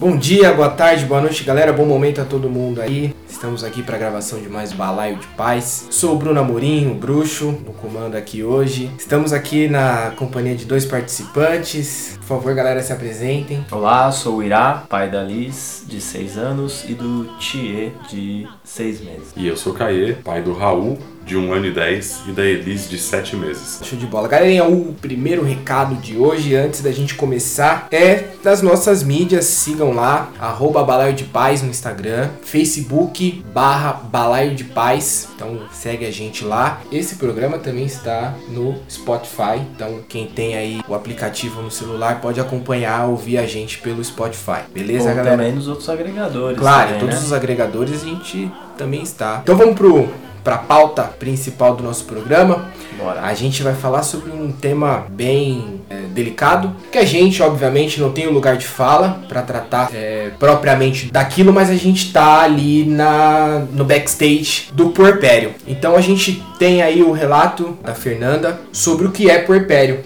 Bom dia, boa tarde, boa noite, galera. Bom momento a todo mundo aí. Estamos aqui para a gravação de mais Balaio de Paz. Sou o Bruno Amorim, o bruxo, no comando aqui hoje. Estamos aqui na companhia de dois participantes. Por favor, galera, se apresentem. Olá, sou o Irá, pai da Liz, de 6 anos, e do Thier, de 6 meses. E eu sou o Caê, pai do Raul, de 1 ano e 10, e da Elis, de 7 meses. Show de bola. Galerinha, o primeiro recado de hoje, antes da gente começar, é das nossas mídias. Sigam lá, arroba Balaio de Paz no Instagram, Facebook barra Balaio de Paz. Então segue a gente lá. Esse programa também está no Spotify. Então quem tem aí o aplicativo no celular pode acompanhar, ouvir a gente pelo Spotify. Beleza, Ou galera? também nos outros agregadores. Claro, também, todos né? os agregadores a gente também está. Então vamos pro para a pauta principal do nosso programa. Bora. A gente vai falar sobre um tema bem é, delicado, que a gente, obviamente, não tem o lugar de fala para tratar é, propriamente daquilo, mas a gente tá ali na no backstage do puerpério. Então a gente tem aí o relato da Fernanda sobre o que é puerpério.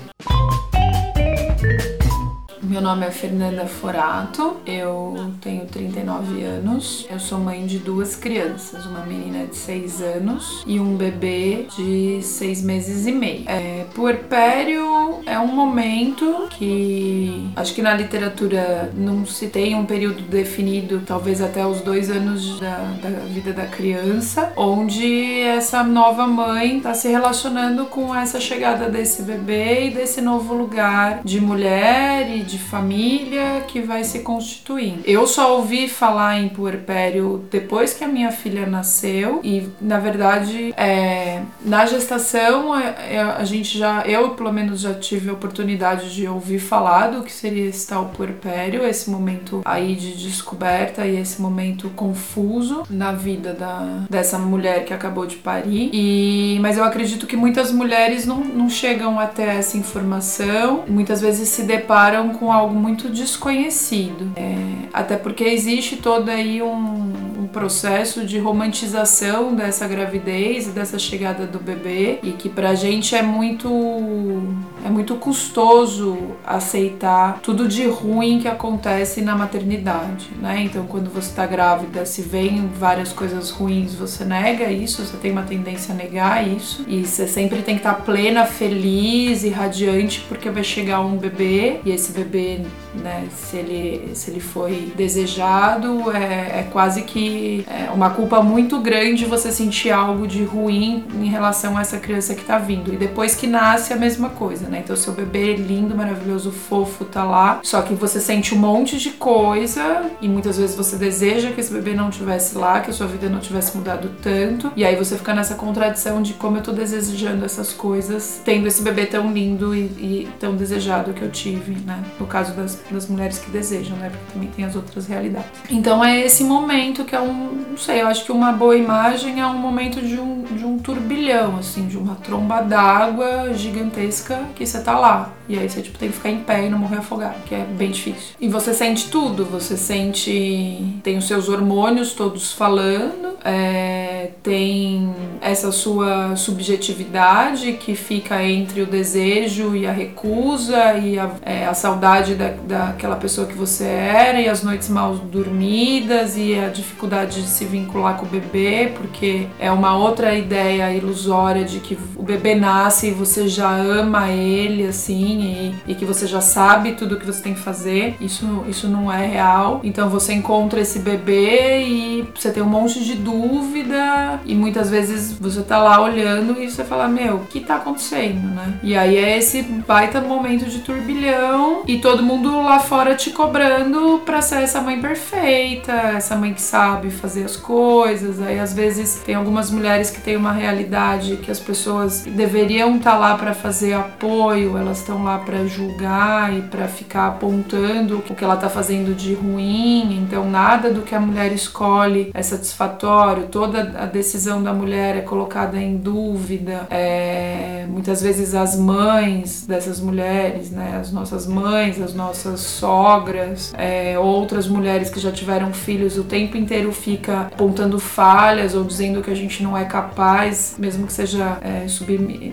Meu nome é Fernanda Forato, eu tenho 39 anos, eu sou mãe de duas crianças, uma menina de 6 anos e um bebê de 6 meses e meio. É, puerpério é um momento que acho que na literatura não se tem um período definido, talvez até os dois anos da, da vida da criança, onde essa nova mãe está se relacionando com essa chegada desse bebê e desse novo lugar de mulher e de família que vai se constituindo. Eu só ouvi falar em puerpério depois que a minha filha nasceu e, na verdade, é, na gestação é, é, a gente já, eu pelo menos já tive a oportunidade de ouvir falar do que seria esse tal puerpério, esse momento aí de descoberta e esse momento confuso na vida da, dessa mulher que acabou de parir. E, mas eu acredito que muitas mulheres não, não chegam até essa informação, muitas vezes se deparam com algo muito desconhecido. É, até porque existe todo aí um, um, processo de romantização dessa gravidez e dessa chegada do bebê e que pra gente é muito é muito custoso aceitar tudo de ruim que acontece na maternidade, né? Então quando você tá grávida, se vem várias coisas ruins, você nega isso, você tem uma tendência a negar isso e você sempre tem que estar tá plena, feliz e radiante porque vai chegar um bebê e esse bebê né, se ele, se ele foi desejado, é, é quase que é uma culpa muito grande você sentir algo de ruim em relação a essa criança que tá vindo. E depois que nasce, a mesma coisa, né? Então, seu bebê lindo, maravilhoso, fofo, tá lá, só que você sente um monte de coisa e muitas vezes você deseja que esse bebê não tivesse lá, que a sua vida não tivesse mudado tanto, e aí você fica nessa contradição de como eu tô desejando essas coisas, tendo esse bebê tão lindo e, e tão desejado que eu tive, né? No caso das das mulheres que desejam, né? Porque também tem as outras realidades. Então é esse momento que é um, não sei, eu acho que uma boa imagem é um momento de um, de um turbilhão, assim, de uma tromba d'água gigantesca que você tá lá. E aí você tipo, tem que ficar em pé e não morrer afogado, que é bem difícil. E você sente tudo, você sente. tem os seus hormônios todos falando, é, tem essa sua subjetividade que fica entre o desejo e a recusa e a, é, a saudade da, daquela pessoa que você era e as noites mal dormidas e a dificuldade de se vincular com o bebê, porque é uma outra ideia ilusória de que o bebê nasce e você já ama ele, assim, e, e que você já sabe tudo que você tem que fazer. Isso, isso não é real. Então você encontra esse bebê e você tem um monte de dúvida e muitas vezes você tá lá olhando e você fala, meu, o que tá acontecendo, né? E aí é esse baita momento de turbilhão e todo mundo lá fora te cobrando pra ser essa mãe perfeita, essa mãe que sabe fazer as coisas. Aí às vezes tem algumas mulheres que têm uma realidade que as pessoas deveriam estar tá lá para fazer apoio, elas estão lá para julgar e para ficar apontando o que ela tá fazendo de ruim. Então nada do que a mulher escolhe é satisfatório, toda a decisão da mulher é colocada em dúvida. É, muitas vezes as mães dessas mulheres, né, as nossas mães, as nossas sogras, é, outras mulheres que já tiveram filhos, o tempo inteiro fica apontando falhas ou dizendo que a gente não é capaz, mesmo que seja é,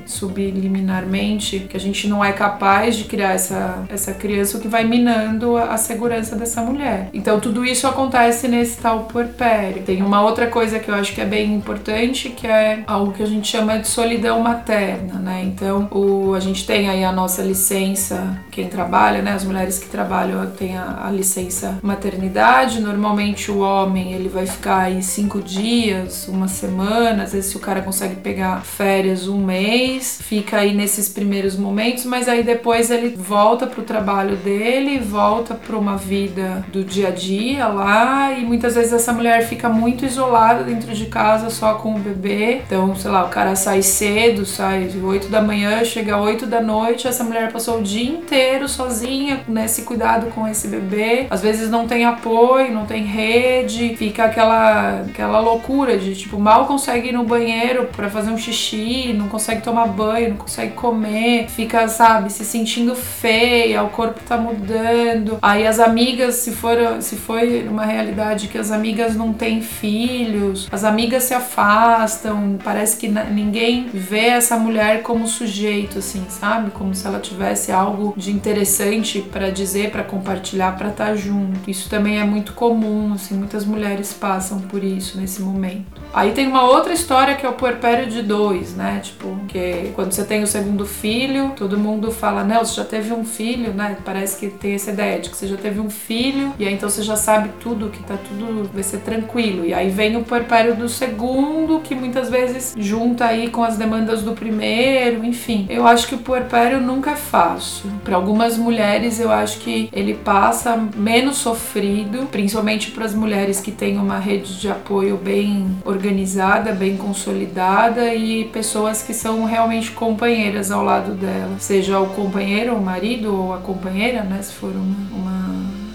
subliminarmente, que a gente não é capaz de criar essa, essa criança, o que vai minando a, a segurança dessa mulher. Então tudo isso acontece nesse tal puerpério. Tem uma outra coisa que eu acho que é bem importante, que é algo que a gente chama de solidão materna, né? Então o, a gente tem aí a nossa licença, quem trabalha, né? As mulheres que trabalham têm a, a licença maternidade. Normalmente o homem ele vai ficar aí cinco dias, uma semana, às vezes se o cara consegue pegar férias um mês, fica aí nesses primeiros momentos, mas aí depois ele volta pro trabalho dele, volta para uma vida do dia a dia lá e muitas vezes essa mulher fica muito isolada dentro de casa só com o bebê. Então, sei lá, o cara sai cedo, sai 8 da manhã, chega 8 da noite, essa mulher passou o dia inteiro sozinha nesse cuidado com esse bebê. Às vezes não tem apoio, não tem rede, fica aquela aquela loucura de tipo mal consegue ir no banheiro para fazer um xixi, não consegue tomar banho, não consegue comer, fica, sabe, se sentindo feia, o corpo tá mudando. Aí as amigas, se for se foi uma realidade que as amigas não têm filhos, as amigas se afastam, parece que ninguém vê essa mulher como sujeito assim, sabe? Como se ela tivesse algo de interessante para dizer, para compartilhar, para estar tá junto. Isso também é muito comum, assim, muitas mulheres passam por isso nesse momento. Aí tem uma outra história que é o puerpério de dois, né? Tipo, que quando você tem o segundo filho, todo mundo fala, não, você já teve um filho, né? Parece que tem essa ideia de que você já teve um filho e aí então você já sabe tudo, que tá tudo, vai ser tranquilo. E aí vem o puerpério do segundo, que muitas vezes junta aí com as demandas do primeiro, enfim. Eu acho que o puerpério nunca é fácil. Para algumas mulheres, eu acho que ele passa menos sofrido, principalmente para as mulheres que têm uma rede de apoio bem organizada, bem consolidada e pessoas que são realmente companheiras ao lado dela, seja o companheiro, o marido ou a companheira, né, se for uma, uma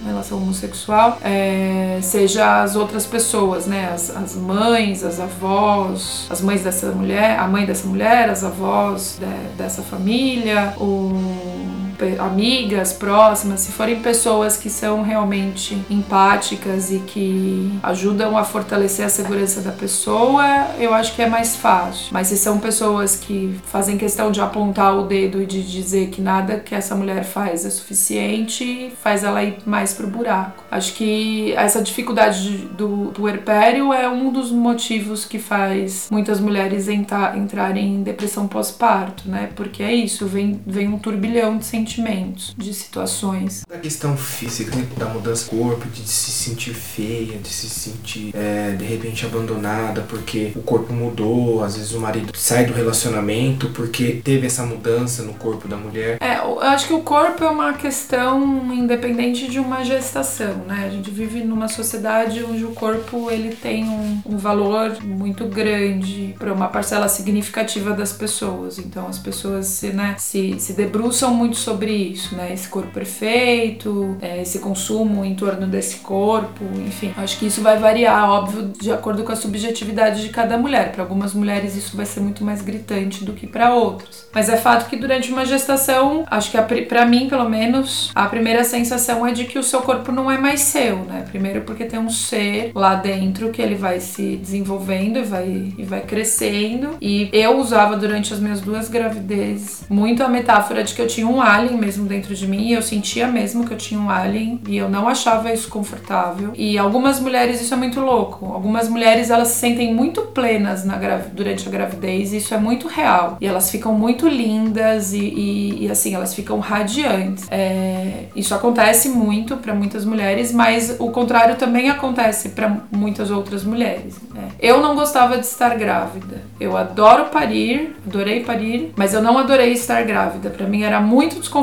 relação homossexual, é, seja as outras pessoas, né? As, as, mães, as avós, as mães dessa mulher, a mãe dessa mulher, as avós de, dessa família, o amigas próximas, se forem pessoas que são realmente empáticas e que ajudam a fortalecer a segurança da pessoa, eu acho que é mais fácil. Mas se são pessoas que fazem questão de apontar o dedo e de dizer que nada que essa mulher faz é suficiente, faz ela ir mais pro buraco. Acho que essa dificuldade do puerpério é um dos motivos que faz muitas mulheres entrarem em depressão pós-parto, né? Porque é isso, vem, vem um turbilhão de sentimentos de situações. A questão física, né, da mudança do corpo, de se sentir feia, de se sentir é, de repente abandonada porque o corpo mudou, às vezes o marido sai do relacionamento porque teve essa mudança no corpo da mulher. É, eu acho que o corpo é uma questão independente de uma gestação, né? A gente vive numa sociedade onde o corpo ele tem um, um valor muito grande para uma parcela significativa das pessoas. Então as pessoas se, né, se, se debruçam muito sobre sobre isso, né? Esse corpo perfeito, é, esse consumo em torno desse corpo, enfim. Acho que isso vai variar, óbvio, de acordo com a subjetividade de cada mulher. Para algumas mulheres isso vai ser muito mais gritante do que para outras. Mas é fato que durante uma gestação, acho que para mim, pelo menos, a primeira sensação é de que o seu corpo não é mais seu, né? Primeiro porque tem um ser lá dentro que ele vai se desenvolvendo e vai, e vai crescendo. E eu usava durante as minhas duas gravidezes muito a metáfora de que eu tinha um alien alien mesmo dentro de mim e eu sentia mesmo que eu tinha um alien e eu não achava isso confortável. E algumas mulheres isso é muito louco. Algumas mulheres elas se sentem muito plenas na durante a gravidez e isso é muito real. E elas ficam muito lindas e, e, e assim elas ficam radiantes. É, isso acontece muito para muitas mulheres, mas o contrário também acontece para muitas outras mulheres. Né? Eu não gostava de estar grávida. Eu adoro parir, adorei parir, mas eu não adorei estar grávida. Para mim era muito desconfortável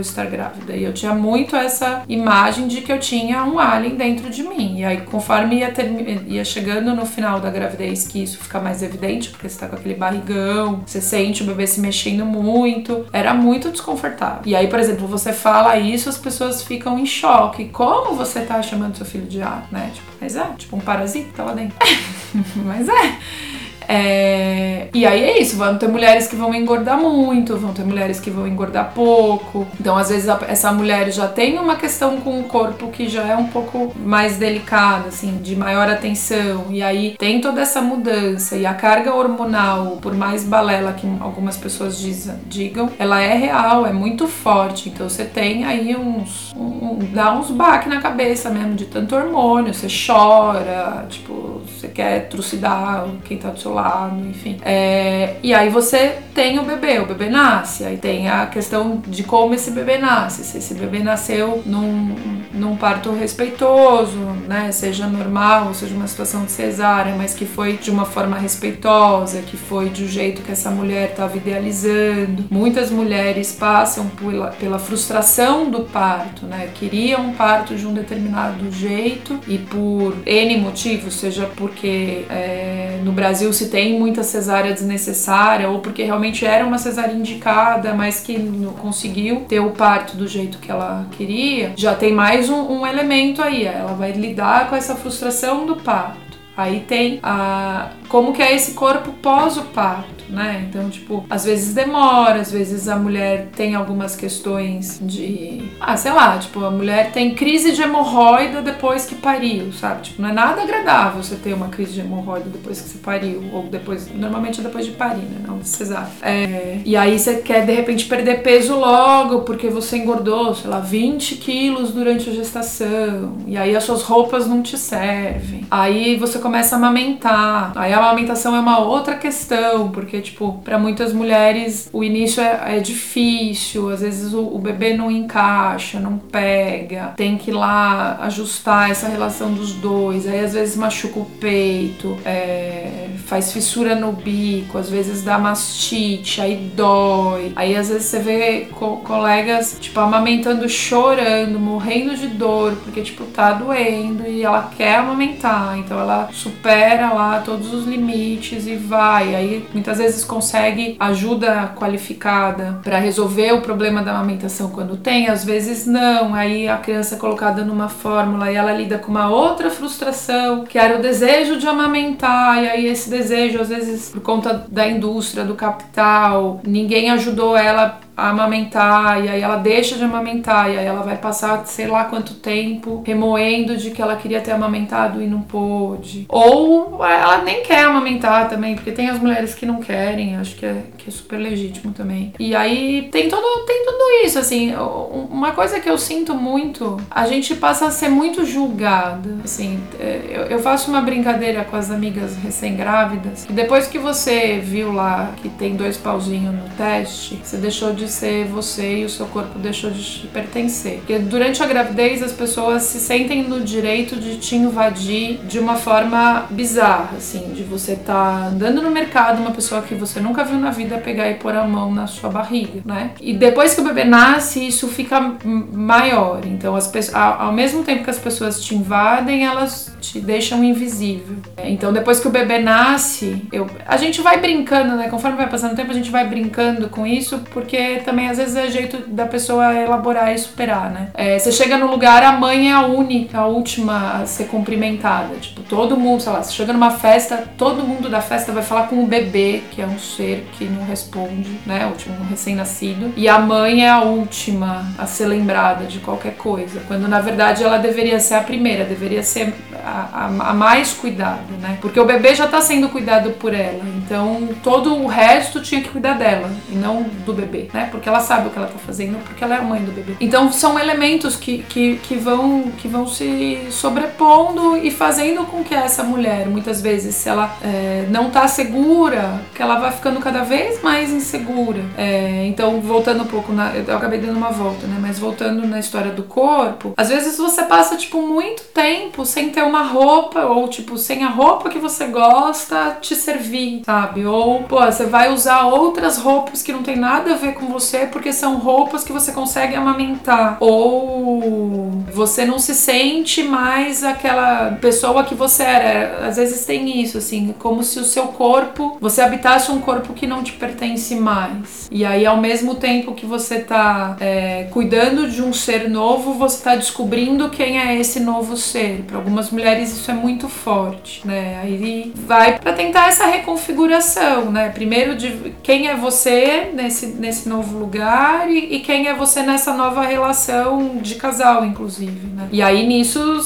estar grávida. E eu tinha muito essa imagem de que eu tinha um alien dentro de mim. E aí, conforme ia, ter, ia chegando no final da gravidez, que isso fica mais evidente, porque você tá com aquele barrigão, você sente o bebê se mexendo muito, era muito desconfortável. E aí, por exemplo, você fala isso, as pessoas ficam em choque. Como você tá chamando seu filho de alien, né? Tipo, mas é, tipo um parasita tá lá dentro. Mas é. É, e aí é isso, vão ter mulheres que vão engordar muito, vão ter mulheres que vão engordar pouco. Então, às vezes, essa mulher já tem uma questão com o corpo que já é um pouco mais delicada, assim, de maior atenção. E aí tem toda essa mudança. E a carga hormonal, por mais balela que algumas pessoas diz, digam, ela é real, é muito forte. Então, você tem aí uns. Um, dá uns baques na cabeça mesmo de tanto hormônio. Você chora, tipo, você quer trucidar quem tá do seu lado enfim. É, e aí você tem o bebê, o bebê nasce, aí tem a questão de como esse bebê nasce, se esse bebê nasceu num, num parto respeitoso, né, seja normal, seja uma situação de cesárea, mas que foi de uma forma respeitosa, que foi de um jeito que essa mulher estava idealizando. Muitas mulheres passam pela, pela frustração do parto, né, queriam um parto de um determinado jeito e por N motivos, seja porque é, no Brasil se tem muita cesárea desnecessária ou porque realmente era uma cesárea indicada, mas que não conseguiu ter o parto do jeito que ela queria, já tem mais um, um elemento aí. Ela vai lidar com essa frustração do parto. Aí tem a como que é esse corpo pós o parto, né? Então, tipo, às vezes demora, às vezes a mulher tem algumas questões de, ah, sei lá, tipo, a mulher tem crise de hemorroida depois que pariu, sabe? Tipo, não é nada agradável você ter uma crise de hemorroida depois que você pariu, ou depois, normalmente é depois de parir, né? Não cesárea. É, e aí você quer de repente perder peso logo porque você engordou, sei lá, 20 quilos durante a gestação, e aí as suas roupas não te servem. Aí você começa a amamentar, aí a amamentação é uma outra questão, porque, tipo, para muitas mulheres o início é, é difícil, às vezes o, o, bebê não encaixa, não pega, tem que ir lá ajustar essa relação dos dois, aí às vezes machuca o peito, é, faz fissura no bico, às vezes dá mastite, aí dói, aí às vezes você vê co colegas, tipo, amamentando chorando, morrendo de dor, porque, tipo, tá doendo e ela quer amamentar, então ela supera lá todos os limites e vai. Aí muitas vezes consegue ajuda qualificada para resolver o problema da amamentação quando tem, às vezes não. Aí a criança é colocada numa fórmula e ela lida com uma outra frustração, que era o desejo de amamentar, e aí esse desejo, às vezes, por conta da indústria, do capital, ninguém ajudou ela a amamentar, e aí ela deixa de amamentar, e aí ela vai passar sei lá quanto tempo remoendo de que ela queria ter amamentado e não pôde. Ou ela nem quer amamentar também, porque tem as mulheres que não querem, acho que é, que é super legítimo também. E aí tem todo, tem tudo isso, assim, uma coisa que eu sinto muito, a gente passa a ser muito julgada, assim, é, eu, faço uma brincadeira com as amigas recém-grávidas, depois que você viu lá que tem dois pauzinhos no teste, você deixou de ser você e o seu corpo deixou de te pertencer. Porque durante a gravidez as pessoas se sentem no direito de te invadir de uma forma bizarra, assim, de você estar tá andando no mercado, uma pessoa que você nunca viu na vida pegar e pôr a mão na sua barriga, né? E depois que o bebê nasce, isso fica maior. Então, as pessoas, ao mesmo tempo que as pessoas te invadem, elas te deixam invisível. Então, depois que o bebê nasce, eu, a gente vai brincando, né? Conforme vai passando o tempo, a gente vai brincando com isso, porque também às vezes é jeito da pessoa elaborar e superar, né? É, você chega no lugar, a mãe é a única, a última a ser cumprimentada. Tipo, todo mundo, sei lá, você chega numa festa, todo mundo da festa vai falar com o bebê, que é um ser que não responde, né? O último recém-nascido. E a mãe é a última a ser lembrada de qualquer coisa. Quando na verdade ela deveria ser a primeira, deveria ser a, a, a mais cuidada, né? Porque o bebê já tá sendo cuidado por ela. Então todo o resto tinha que cuidar dela e não do bebê, né? Porque ela sabe o que ela tá fazendo, porque ela é a mãe do bebê. Então são elementos que, que, que, vão, que vão se sobrepondo e fazendo com que essa mulher, muitas vezes, se ela é, não tá segura, que ela vai ficando cada vez mais insegura. É, então, voltando um pouco, na, eu acabei dando uma volta, né? Mas voltando na história do corpo, às vezes você passa, tipo, muito tempo sem ter uma roupa, ou, tipo, sem a roupa que você gosta te servir, sabe? Ou, pô, você vai usar outras roupas que não tem nada a ver com você porque são roupas que você consegue amamentar. Ou você não se sente mais aquela pessoa que você era. Às vezes tem isso, assim, como se o seu corpo, você habitasse um corpo que não te pertence mais. E aí, ao mesmo tempo que você tá é, cuidando de um ser novo, você tá descobrindo quem é esse novo ser. Para algumas mulheres mulheres isso é muito forte, né? Aí vai para tentar essa reconfiguração, né? Primeiro de quem é você nesse, nesse novo lugar e, e quem é você nessa nova relação de casal, inclusive, né? E aí nisso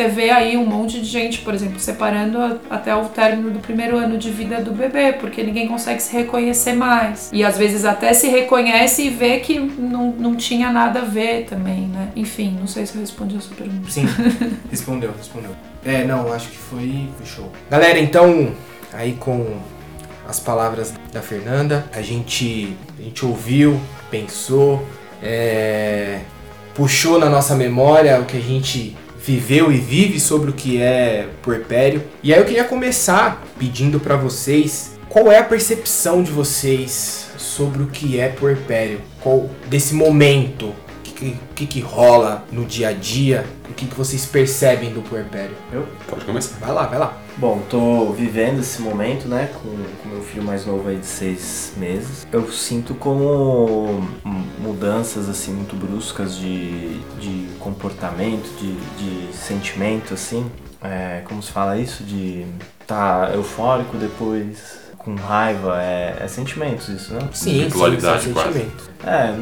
você vê aí um monte de gente, por exemplo, separando até o término do primeiro ano de vida do bebê, porque ninguém consegue se reconhecer mais. E às vezes até se reconhece e vê que não, não tinha nada a ver também, né? Enfim, não sei se eu respondi a sua pergunta. Sim, respondeu, respondeu. É, não, acho que foi, foi show. Galera, então, aí com as palavras da Fernanda, a gente, a gente ouviu, pensou, é, puxou na nossa memória o que a gente viveu e vive sobre o que é puerpério. E aí eu queria começar pedindo para vocês qual é a percepção de vocês sobre o que é puerpério, qual desse momento, que, que, que, rola no dia a dia, o que, que vocês percebem do puerpério. Eu? Pode começar. Vai lá, vai lá. Bom, tô vivendo esse momento, né, com, com meu filho mais novo aí de seis meses. Eu sinto como mudanças, assim, muito bruscas de, de comportamento, de, de sentimento, assim. É, como se fala isso? De tá eufórico, depois com raiva, é, é sentimentos isso, né? Sim, Bipolaridade, sim, quase. sentimento. É,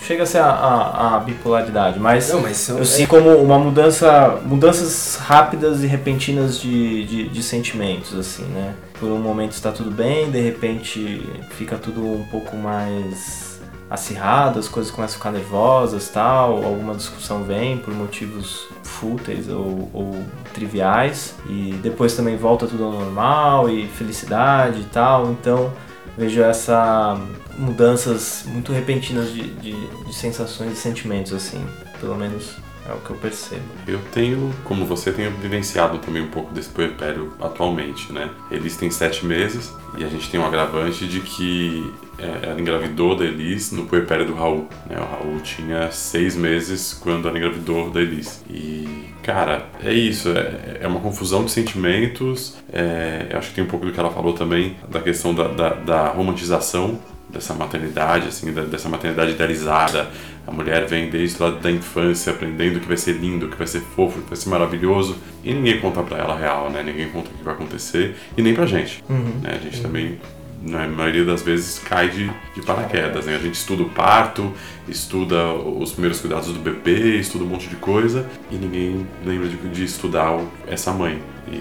chega a ser a, a, a bipolaridade, mas, Não, mas são- eu sinto como uma mudança, mudanças rápidas e repentinas de, de, de sentimentos, assim, né? Por um momento está tudo bem, de repente fica tudo um pouco mais acirrado, as coisas começam a ficar nervosas, tal, alguma discussão vem por motivos fúteis ou, ou triviais e depois também volta tudo ao normal e felicidade e tal, então vejo essa mudanças muito repentinas de, de, de sensações e sentimentos, assim. Pelo menos é o que eu percebo. Eu tenho, como você, tenho vivenciado também um pouco desse puerpério atualmente, né? Elis tem sete meses e a gente tem um agravante de que ela engravidou da Elis no puerpério do Raul. Né? O Raul tinha seis meses quando ela engravidou da Elis. E, cara, é isso. É, é uma confusão de sentimentos. É, eu acho que tem um pouco do que ela falou também, da questão da, da, da romantização dessa maternidade, assim, dessa maternidade idealizada. A mulher vem desde lá da infância aprendendo que vai ser lindo, que vai ser fofo, que vai ser maravilhoso. E ninguém conta pra ela a real, né? Ninguém conta o que vai acontecer. E nem pra gente. Né? A gente também, na maioria das vezes, cai de, de paraquedas. Né? A gente estuda o parto, estuda os primeiros cuidados do bebê, estuda um monte de coisa. E ninguém lembra de, de estudar essa mãe. E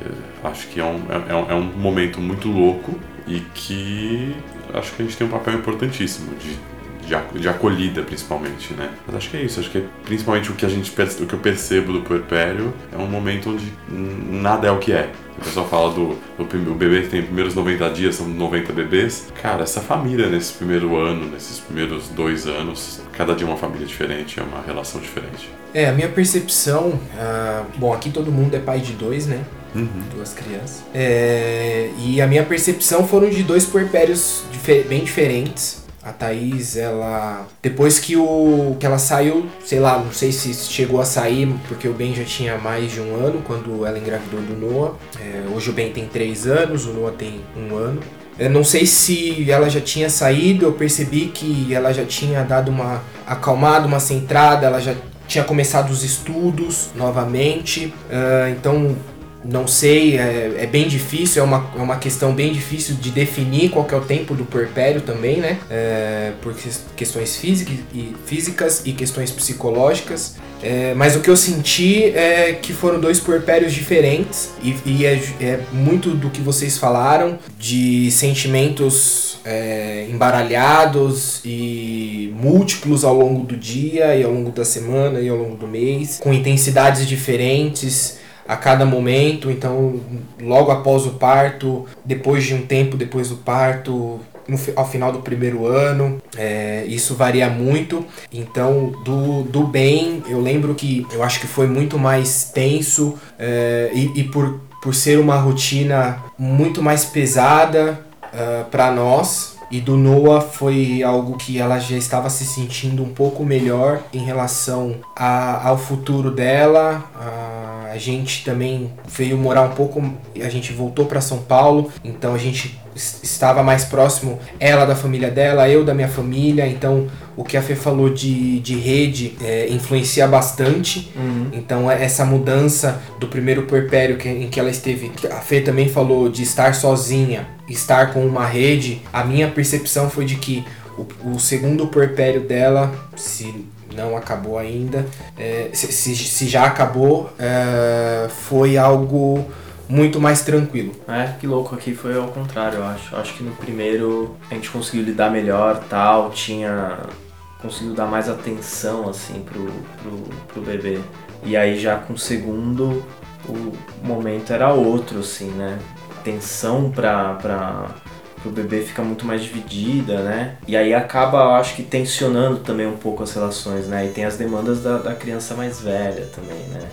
eh, acho que é um, é, é é um momento muito louco e que acho que a gente tem um papel importantíssimo de, de, de acolhida, principalmente, né? Mas acho que é isso, acho que é principalmente o que a gente o que eu percebo do puerpério é um momento onde nada é o que é. O pessoal fala do, do bebê que tem os primeiros 90 dias, são 90 bebês. Cara, essa família nesse primeiro ano, nesses primeiros dois anos, cada dia é uma família diferente, é uma relação diferente. É, a minha percepção. ah, bom, aqui todo mundo é pai de dois, né? Uhum. Duas crianças. É, e a minha percepção foram de dois puerpérios dife- bem diferentes. A Thaís, ela. Depois que o. que ela saiu, sei lá, não sei se chegou a sair, porque o Ben já tinha mais de um ano quando ela engravidou do Noah. É, hoje o Ben tem três anos, o Noah tem um ano. Eu não sei se ela já tinha saído, eu percebi que ela já tinha dado uma acalmada, uma centrada, ela já tinha começado os estudos novamente. Ah, então, não sei, é, é bem difícil, é uma, é uma questão bem difícil de definir qual é o tempo do puerpério também, né? É, por ques- questões e, físicas e questões psicológicas. É, mas o que eu senti é que foram dois puerpérios diferentes e, e é, é muito do que vocês falaram de sentimentos é, embaralhados e múltiplos ao longo do dia e ao longo da semana e ao longo do mês, com intensidades diferentes a cada momento. Então, logo após o parto, depois de um tempo depois do parto, no ao final do primeiro ano, é, isso varia muito. Então, do, do bem, eu lembro que eu acho que foi muito mais tenso é, e, e por, por ser uma rotina muito mais pesada para nós. E do Noah foi algo que ela já estava se sentindo um pouco melhor em relação a- ao futuro dela. A, a gente também veio morar um pouco, a gente voltou para São Paulo, então a gente estava mais próximo ela da família dela, eu da minha família, então o que a Fê falou de, de rede é, influencia bastante. Uhum. Então é essa mudança do primeiro puerpério que, em que ela esteve, a Fê também falou de estar sozinha, estar com uma rede, a minha percepção foi de que o, o segundo puerpério dela, se não acabou ainda, é, se, se, se, já acabou, é, foi algo muito mais tranquilo. É, que louco, aqui foi ao contrário, eu acho. Acho que no primeiro a gente conseguiu lidar melhor, tal, tinha conseguiu dar mais atenção assim pro, pro, pro bebê. E aí já com o segundo o momento era outro, assim, né? Atenção pra, pra, pro bebê fica muito mais dividida, né? E aí acaba, acho que, tensionando também um pouco as relações, né? E tem as demandas da, da criança mais velha também, né?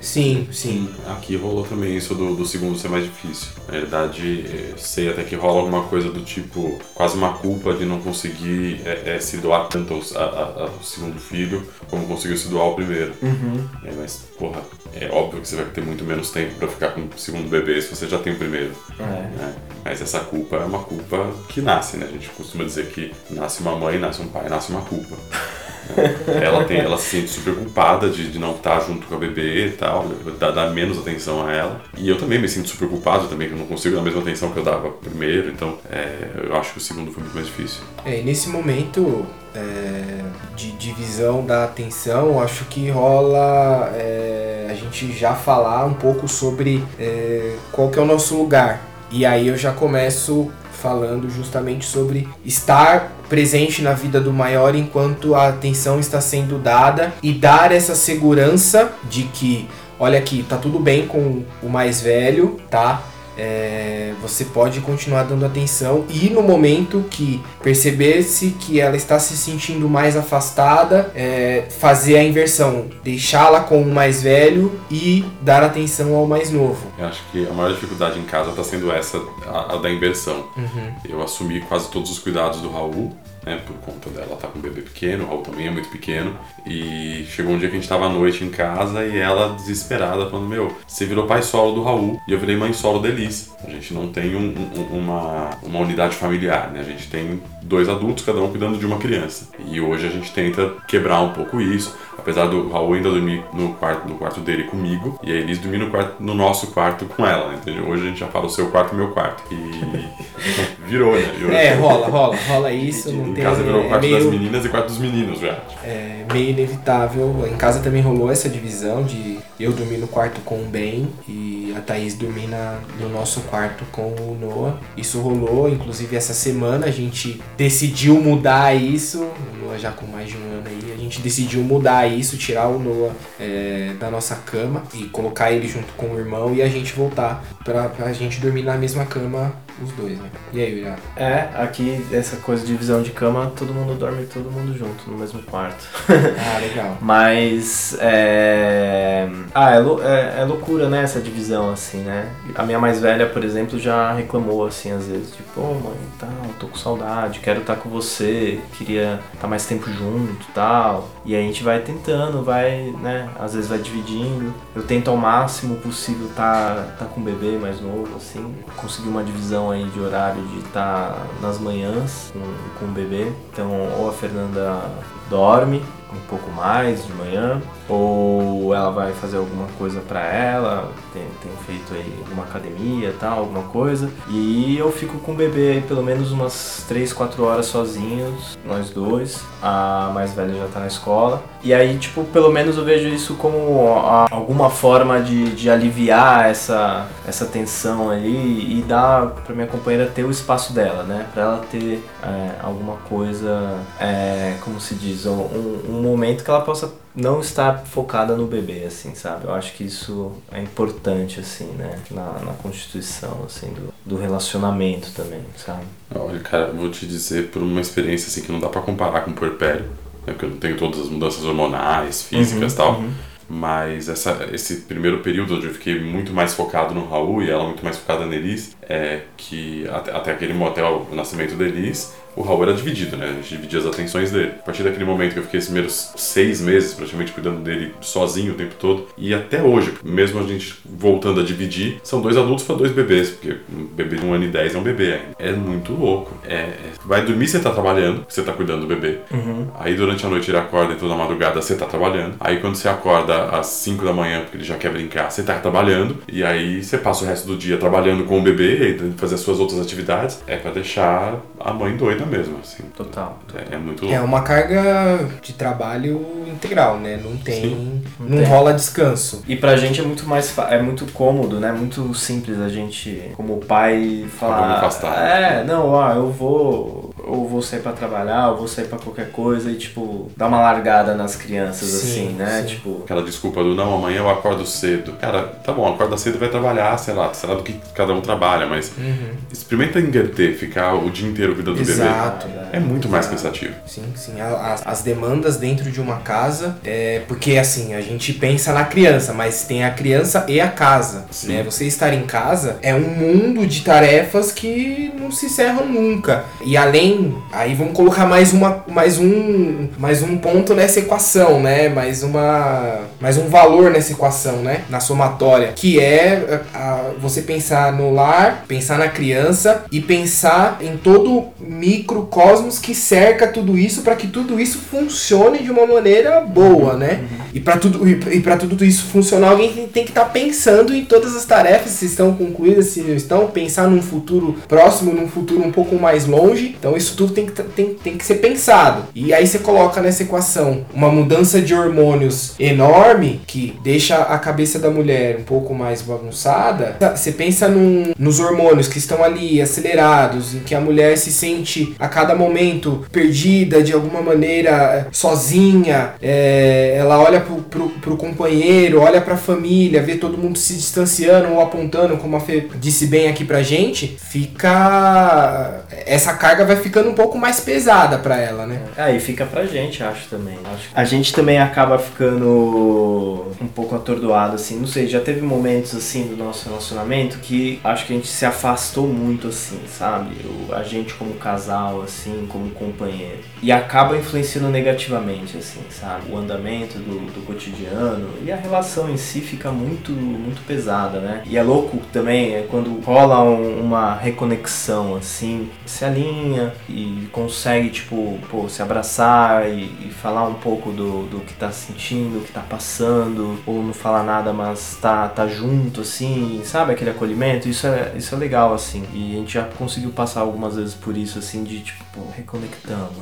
Sim, sim. Aqui rolou também isso do, do segundo ser mais difícil. Na verdade, é, sei até que rola alguma coisa do tipo, quase uma culpa de não conseguir é, é, se doar tanto ao, a, a, ao, segundo filho como conseguiu se doar ao primeiro. Uhum. É, mas, porra, é óbvio que você vai ter muito menos tempo para ficar com o segundo bebê se você já tem o primeiro. É. Né? Mas essa culpa é uma culpa que nasce, né? A gente costuma dizer que nasce uma mãe, nasce um pai, nasce uma culpa. ela, tem, ela se sente super culpada de, de não estar junto com a bebê e tal, dar, dar menos atenção a ela. E eu também me sinto super culpado também, que eu não consigo dar a mesma atenção que eu dava primeiro, então é, eu acho que o segundo foi muito mais difícil. É, e nesse momento é, de divisão da atenção, acho que rola é, a gente já falar um pouco sobre é, qual que é o nosso lugar. E aí eu já começo falando justamente sobre estar presente na vida do maior enquanto a atenção está sendo dada e dar essa segurança de que, olha aqui, tá tudo bem com o mais velho, tá? É, você pode continuar dando atenção e no momento que perceber-se que ela está se sentindo mais afastada, é, fazer a inversão, deixá-la com o mais velho e dar atenção ao mais novo. Eu acho que a maior dificuldade em casa está sendo essa, a, a da inversão. Uhum. Eu assumi quase todos os cuidados do Raul né, por conta dela estar tá com um bebê pequeno, o Raul também é muito pequeno. E chegou um dia que a gente estava à noite em casa e ela desesperada falando: Meu, você virou pai solo do Raul e eu virei mãe solo da. A gente não tem um, um, uma, uma unidade familiar, né? A gente tem dois adultos, cada um cuidando de uma criança. E hoje a gente tenta quebrar um pouco isso. Apesar do Raul ainda dormir no quarto, no quarto dele comigo e a Elise dormir no, quarto, no nosso quarto com ela, entendeu? Hoje a gente já fala o seu quarto e meu quarto. E virou, né? Virou. É, rola, rola, rola isso. Em não tem, casa virou o é quarto meio, das meninas e quarto dos meninos já. É meio inevitável. Em casa também rolou essa divisão de eu dormir no quarto com o Ben e a Thaís dormir na, no nosso quarto com o Noah. Isso rolou, inclusive essa semana a gente decidiu mudar isso. O Noah já com mais de um ano aí, a gente decidiu mudar isso, tirar o Noah é, da nossa cama e colocar ele junto com o irmão e a gente voltar pra, pra gente dormir na mesma cama os dois, né? E aí, já? É, aqui essa coisa de divisão de cama, todo mundo dorme todo mundo junto no mesmo quarto. Ah, legal. Mas é. Ah, é, lou- é, é loucura, né, essa divisão, assim, né? A minha mais velha, por exemplo, já reclamou, assim, às vezes, tipo, pô, mãe, tal, tô com saudade, quero estar com você, queria estar mais tempo junto tal. E a gente vai tentando, vai, né, às vezes vai dividindo. Eu tento ao máximo possível estar tá, com o bebê mais novo, assim, conseguir uma divisão aí de horário de estar nas manhãs com, com o bebê. Então, ou a Fernanda dorme um pouco mais de manhã, ou ela vai fazer alguma coisa pra ela, tem, tem feito aí alguma academia tal, alguma coisa, e eu fico com o bebê aí pelo menos umas 3, 4 horas sozinhos, nós dois, a mais velha já tá na escola, e aí, tipo, pelo menos eu vejo isso como alguma forma de, de aliviar essa, essa tensão ali e dar pra minha companheira ter o espaço dela, né, pra ela ter é, alguma coisa, é, como se diz, um, um momento que ela possa não estar focada no bebê, assim, sabe? Eu acho que isso é importante, assim, né? Na, na constituição, assim, do, do relacionamento também, sabe? Olha, cara, vou te dizer por uma experiência assim que não dá pra comparar com o puerpério, né? Porque eu não tenho todas as mudanças hormonais, físicas e tal. uhum. Mas essa, esse primeiro período onde eu fiquei muito mais focado no Raul e ela muito mais focada na Elis, é que até, até aquele motel, o nascimento da Elis, o Raul era dividido, né? A gente dividia as atenções dele. A partir daquele momento que eu fiquei esses primeiros seis meses praticamente cuidando dele sozinho o tempo todo, e até hoje, mesmo a gente voltando a dividir, são dois adultos para dois bebês, porque um bebê de um ano e dez é um bebê ainda. É muito louco. É, é... vai dormir, você tá trabalhando, você tá cuidando do bebê. Uhum. Aí durante a noite ele acorda e toda madrugada você tá trabalhando. Aí quando você acorda às 5 da manhã, porque ele já quer brincar, você tá trabalhando. E aí você passa o resto do dia trabalhando com o bebê e fazer as suas outras atividades. É para deixar a mãe doida mesmo, assim. Total. É, é muito louco. É uma carga de trabalho integral, né? Não tem. Sim. não tem. rola descanso. E pra gente é muito mais é muito cômodo, né? Muito simples a gente, como pai, falar. Afastar. É, não, ó, eu vou. Ou vou sair pra trabalhar, ou vou sair pra qualquer coisa e, tipo, dar uma largada nas crianças, Sim, assim, né? sim. Tipo. Aquela desculpa do não, amanhã eu acordo cedo. Cara, tá bom, acorda cedo e vai trabalhar, sei lá, sei lá do que cada um trabalha, mas Uhum. experimenta inverter, ficar o dia inteiro cuidando do bebê. Exato. É muito mais Exato. cansativo. Sim, sim. As, as demandas dentro de uma casa, é porque assim, a gente pensa na criança, mas tem a criança e a casa. Sim. Né? Você estar em casa é um mundo de tarefas que não se encerram nunca. E além, aí vamos colocar mais, uma, mais, um, mais um ponto nessa equação, né? Mais, uma, mais um valor nessa equação, né? Na somatória, que é a- a- você pensar no lar, pensar na criança e pensar em todo o microcosmos que cerca tudo isso para que tudo isso funcione de uma maneira boa, né? E para tudo e para tudo isso funcionar, alguém tem, tem que estar pensando em todas as tarefas se estão concluídas, se estão, pensar num futuro próximo, num futuro um pouco mais longe. Então isso tudo tem que tá- tem, tem que ser pensado. E aí você coloca nessa equação uma mudança de hormônios enorme que deixa a cabeça da mulher um pouco mais bagunçada. Você pensa num- nos hormônios que estão ali acelerados, em que a mulher se sente a cada momento perdida de alguma maneira, sozinha. é, ela olha pro, pro, pro companheiro, olha pra família, vê todo mundo se distanciando ou apontando, como a Fê disse bem aqui pra gente. Fica. Essa carga vai ficando um pouco mais pesada pra ela, né? Aí fica pra gente, acho também. Acho que a gente também acaba ficando um pouco atordoado, assim. Não sei, já teve momentos, assim, do nosso relacionamento que acho que a gente se afastou muito, assim, sabe? O- a gente como casal, assim, como companheiro. E acaba influenciando negativamente, assim, sabe? O andamento do, do cotidiano e a relação em si fica muito, muito pesada, né? E é louco também, é quando rola um- uma reconexão, assim, se alinha e consegue, tipo, pô, se abraçar e, e falar um pouco do, do que tá sentindo, o que tá passando, ou não falar nada, mas tá, tá junto, assim, sabe? Aquele acolhimento, isso é, isso é legal, assim. E a gente já conseguiu passar algumas vezes por isso, assim, de, tipo, pô,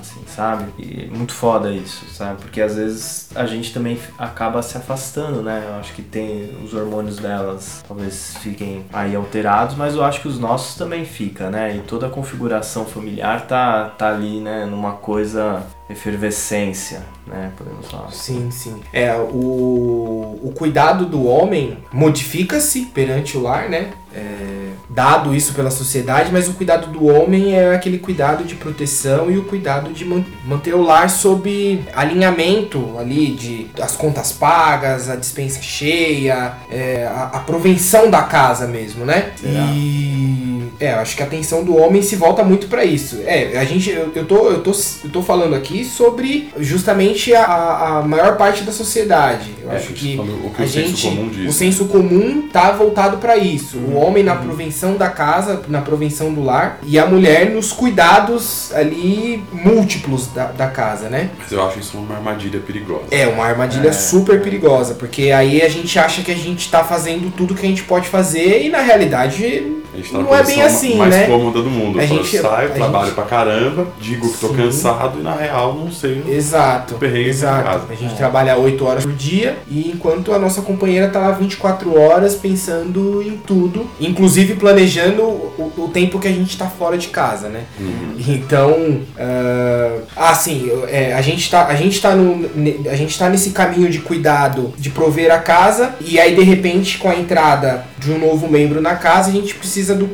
assim, sabe? E é muito foda isso, sabe? Porque às vezes a gente também acaba se afastando, né? Eu acho que tem os hormônios delas, talvez fiquem aí alterados, mas eu acho que os nossos também fica, né? E toda a configuração familiar tá, tá ali, né? Numa coisa efervescência, né? Podemos falar. Sim, sim. É, o, o cuidado do homem modifica-se perante o lar, né? É, dado isso pela sociedade, mas o cuidado do homem é aquele cuidado de proteção e o cuidado de man- manter o lar sob alinhamento ali de as contas pagas, a dispensa cheia, é, a, a provenção da casa mesmo, né? E é, acho que a atenção do homem se volta muito pra isso. É, a gente, eu, eu, tô, eu, tô, eu tô falando aqui sobre justamente a, a maior parte da sociedade. Eu É, acho que o que a o senso gente, comum diz. o senso comum tá voltado pra isso. O homem na provenção da casa, na provenção do lar, e a mulher nos cuidados ali múltiplos da, da casa, né? Mas eu acho isso uma armadilha perigosa. É uma armadilha É. super perigosa, porque aí a gente acha que a gente tá fazendo tudo que a gente pode fazer e na realidade tá não é bem posição assim, mais né? cômoda do mundo. A Eu gente- saio, trabalho gente- pra caramba, digo que tô Sim. cansado e na real não sei. Exato. Exato. casa. A gente trabalha 8 horas por dia e enquanto a nossa companheira tá lá 24 horas pensando em tudo, inclusive planejando o, o tempo que a gente tá fora de casa, né? Uhum. Então, ah, ah, sim, eu- é, a gente tá, a gente tá no, a gente tá nesse caminho de cuidado, de prover a casa e aí de repente com a entrada de um novo membro na casa, a gente precisa do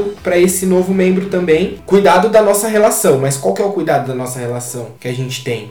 cuidado para esse novo membro também, cuidado da nossa relação. Mas qual que é o cuidado da nossa relação que a gente tem?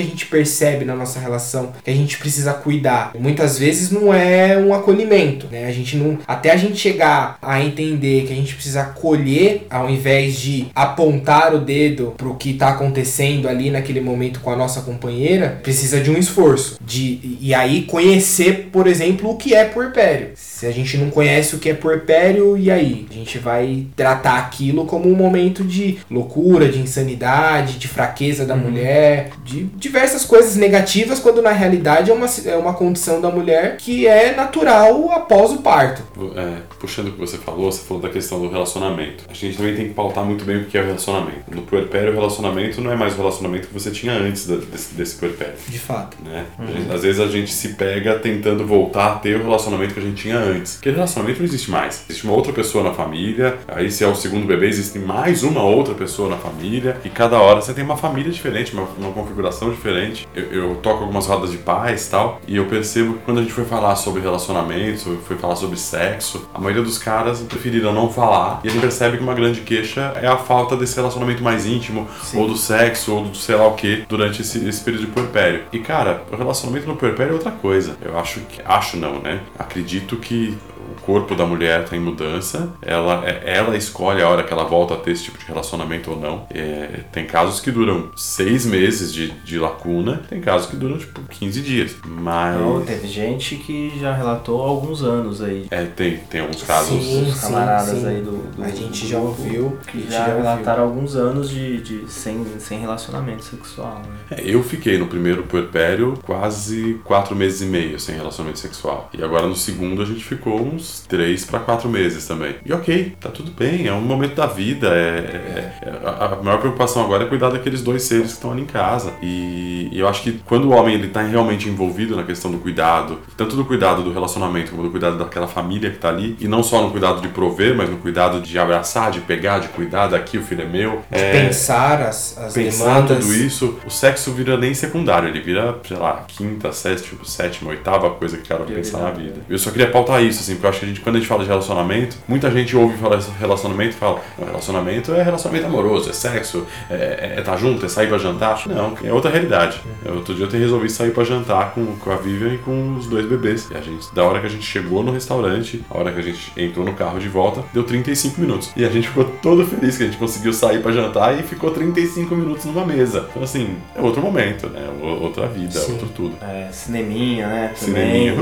Que, a gente percebe na nossa relação que a gente precisa cuidar, muitas vezes não é um acolhimento, né? A gente não, até a gente chegar a entender que a gente precisa acolher ao invés de apontar o dedo pro que tá acontecendo ali naquele momento com a nossa companheira, precisa de um esforço de e aí conhecer, por exemplo, o que é puerpério. Se a gente não conhece o que é puerpério, e aí? A gente vai tratar aquilo como um momento de loucura, de insanidade, de fraqueza da uhum. mulher, de diversas coisas negativas, quando na realidade é uma, é uma condição da mulher que é natural após o parto. É, puxando o que você falou, você falou da questão do relacionamento. A gente também tem que pautar muito bem o que é o relacionamento. No puerpério, o relacionamento não é mais o relacionamento que você tinha antes desse, desse puerpério. De fato. Né? Uhum. Às vezes a gente se pega tentando voltar a ter o relacionamento que a gente tinha antes antes. Aquele relacionamento não existe mais. Existe uma outra pessoa na família, aí se é o segundo bebê, existe mais uma outra pessoa na família, e cada hora você tem uma família diferente, uma, uma configuração diferente. Eu, eu, toco algumas rodas de paz e tal, e eu percebo que quando a gente foi falar sobre relacionamento, foi falar sobre sexo, a maioria dos caras preferiram não falar, e a gente percebe que uma grande queixa é a falta desse relacionamento mais íntimo, Sim. ou do sexo, ou do sei lá o que, durante esse, esse período de puerpério. E cara, o relacionamento no puerpério é outra coisa. Eu acho que. Acho não, né? Acredito que corpo da mulher está em mudança, ela, é, ela escolhe a hora que ela volta a ter esse tipo de relacionamento ou não. É, tem casos que duram seis meses de, de lacuna, tem casos que duram tipo 15 dias. Mas. Não, teve gente que já relatou alguns anos aí. É, tem, tem alguns casos. Sim, camaradas sim, sim. aí do, do, A gente já ouviu. Que já, já relataram alguns anos de, de, sem, sem relacionamento sexual. Né? É, eu fiquei no primeiro puerpério quase quatro meses e meio sem relacionamento sexual. E agora no segundo a gente ficou uns três para quatro meses também. E ok, tá tudo bem, é um momento da vida. É, é, é, a maior preocupação agora é cuidar daqueles dois seres que estão ali em casa. E, e, eu acho que quando o homem ele tá realmente envolvido na questão do cuidado, tanto do cuidado do relacionamento como do cuidado daquela família que tá ali, e não só no cuidado de prover, mas no cuidado de abraçar, de pegar, de cuidar daqui, o filho é meu. De é, pensar as, as pensar demandas. tudo isso, o sexo vira nem secundário, ele vira, sei lá, quinta, sétima, sétima, oitava coisa que o cara vai pensar na vida. Eu só queria pautar isso, assim, porque eu acho que a gente, quando a gente fala de relacionamento, muita gente ouve falar de relacionamento e fala: relacionamento é relacionamento amoroso, é sexo, é estar é tá junto, é sair pra jantar. Não, é outra realidade. Eu, outro dia eu tenho resolvido sair pra jantar com, com a Vivian e com os dois bebês. E a gente, da hora que a gente chegou no restaurante, a hora que a gente entrou no carro de volta, deu 35 minutos. E a gente ficou todo feliz que a gente conseguiu sair pra jantar e ficou 35 minutos numa mesa. Então, assim, é outro momento, né? Outra vida, Sim. outro tudo. É, cineminha, né? Cineminha.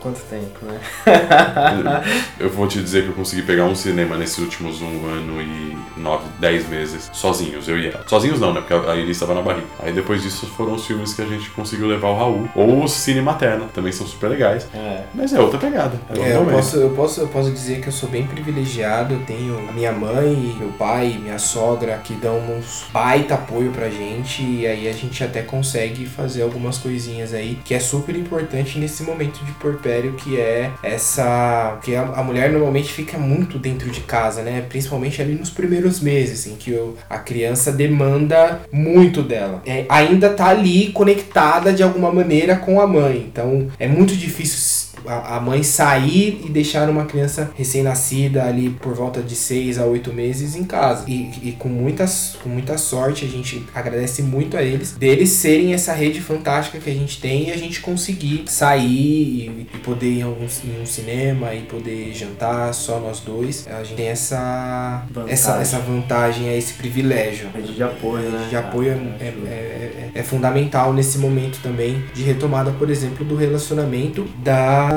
Quanto tempo, né? eu vou te dizer que eu consegui pegar um cinema nesses últimos um ano e nove, dez meses, sozinhos, eu e ela. Sozinhos não, né? Porque a Iris estava na barriga. Aí depois disso foram os filmes que a gente conseguiu levar o Raul. Ou o Cine Materna, também são super legais. É. Mas é outra pegada. É, é eu, posso, eu, posso, eu posso dizer que eu sou bem privilegiado. Eu tenho a minha mãe, meu pai, minha sogra que dão uns baita apoio pra gente. E aí a gente até consegue fazer algumas coisinhas aí que é super importante nesse momento de porpério que é essa. Que a, a mulher normalmente fica muito dentro de casa, né? Principalmente ali nos primeiros meses, em que o, a criança demanda muito dela. É, ainda tá ali conectada de alguma maneira com a mãe. Então é muito difícil a, mãe sair e deixar uma criança recém-nascida ali por volta de 6 a 8 meses em casa. E, e, com, muitas, com muita sorte, a gente agradece muito a eles, deles serem essa rede fantástica que a gente tem e a gente conseguir sair e, e poder ir em, algum, em um cinema e poder jantar só nós dois. A gente tem essa vantagem, essa, essa vantagem, esse privilégio. Rede de apoio, né? de apoio é, é, é, é, fundamental nesse momento também de retomada, por exemplo, do relacionamento da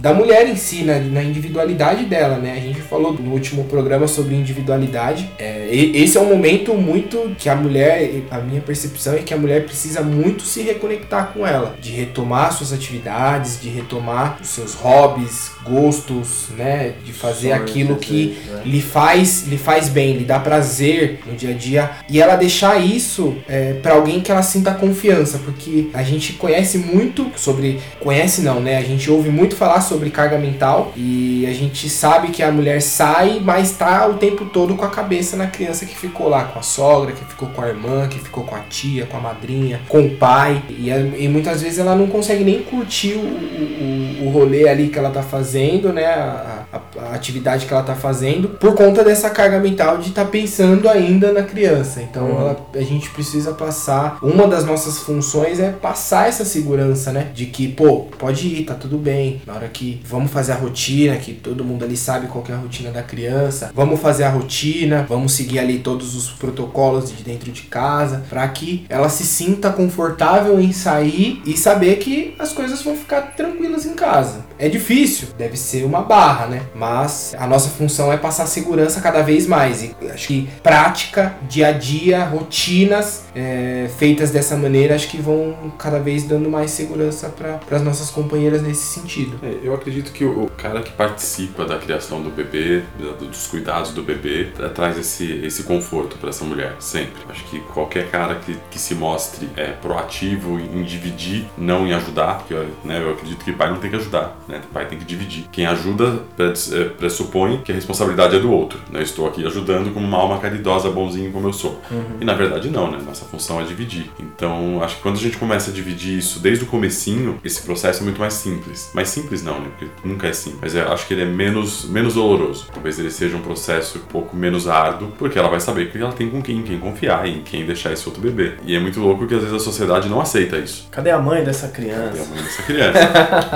da mulher em si, né? na individualidade dela, né? A gente falou no último programa sobre individualidade. É, esse é um momento muito que a mulher, a minha percepção é que a mulher precisa muito se reconectar com ela, de retomar suas atividades, de retomar os seus hobbies, gostos, né? De fazer aquilo que né? lhe faz, lhe faz bem, lhe dá prazer no dia a dia e ela deixar isso é, para alguém que ela sinta confiança, porque a gente conhece muito sobre, conhece não, né? A gente ouve muito falar sobre carga mental e a gente sabe que a mulher sai, mas tá o tempo todo com a cabeça na criança que ficou lá com a sogra, que ficou com a irmã, que ficou com a tia, com a madrinha, com o pai e, e muitas vezes ela não consegue nem curtir o, o, o rolê ali que ela tá fazendo, né? A, a a, atividade que ela tá fazendo por conta dessa carga mental de estar tá pensando ainda na criança. Então uhum. ela, a gente precisa passar. Uma das nossas funções é passar essa segurança, né? De que, pô, pode ir, tá tudo bem. Na hora que vamos fazer a rotina, que todo mundo ali sabe qual é a rotina da criança, vamos fazer a rotina, vamos seguir ali todos os protocolos de dentro de casa, para que ela se sinta confortável em sair e saber que as coisas vão ficar tranquilas em casa. É difícil, deve ser uma barra, né? Mas a nossa função é passar segurança cada vez mais. E acho que prática, dia a dia, rotinas é, feitas dessa maneira, acho que vão cada vez dando mais segurança para as nossas companheiras nesse sentido. É, eu acredito que o, cara que participa da criação do bebê, dos cuidados do bebê, traz esse, esse conforto para essa mulher, sempre. Acho que qualquer cara que, que se mostre é, proativo em dividir, não em ajudar, porque né, eu acredito que pai não tem que ajudar, né? O pai tem que dividir. Quem ajuda é, pressupõe que a responsabilidade é do outro. Né? Eu estou aqui ajudando como uma alma caridosa, bonzinho como eu sou. Uhum. E na verdade não, né? Nossa função é dividir. Então, acho que quando a gente começa a dividir isso desde o comecinho, esse processo é muito mais simples. Mais simples não, né? Porque nunca é simples. Mas eu acho que ele é menos, menos doloroso. Talvez ele seja um processo um pouco menos árduo, porque ela vai saber que ela tem com quem, quem confiar e em quem deixar esse outro bebê. E é muito louco que às vezes a sociedade não aceita isso. Cadê a mãe dessa criança? Cadê a mãe dessa criança?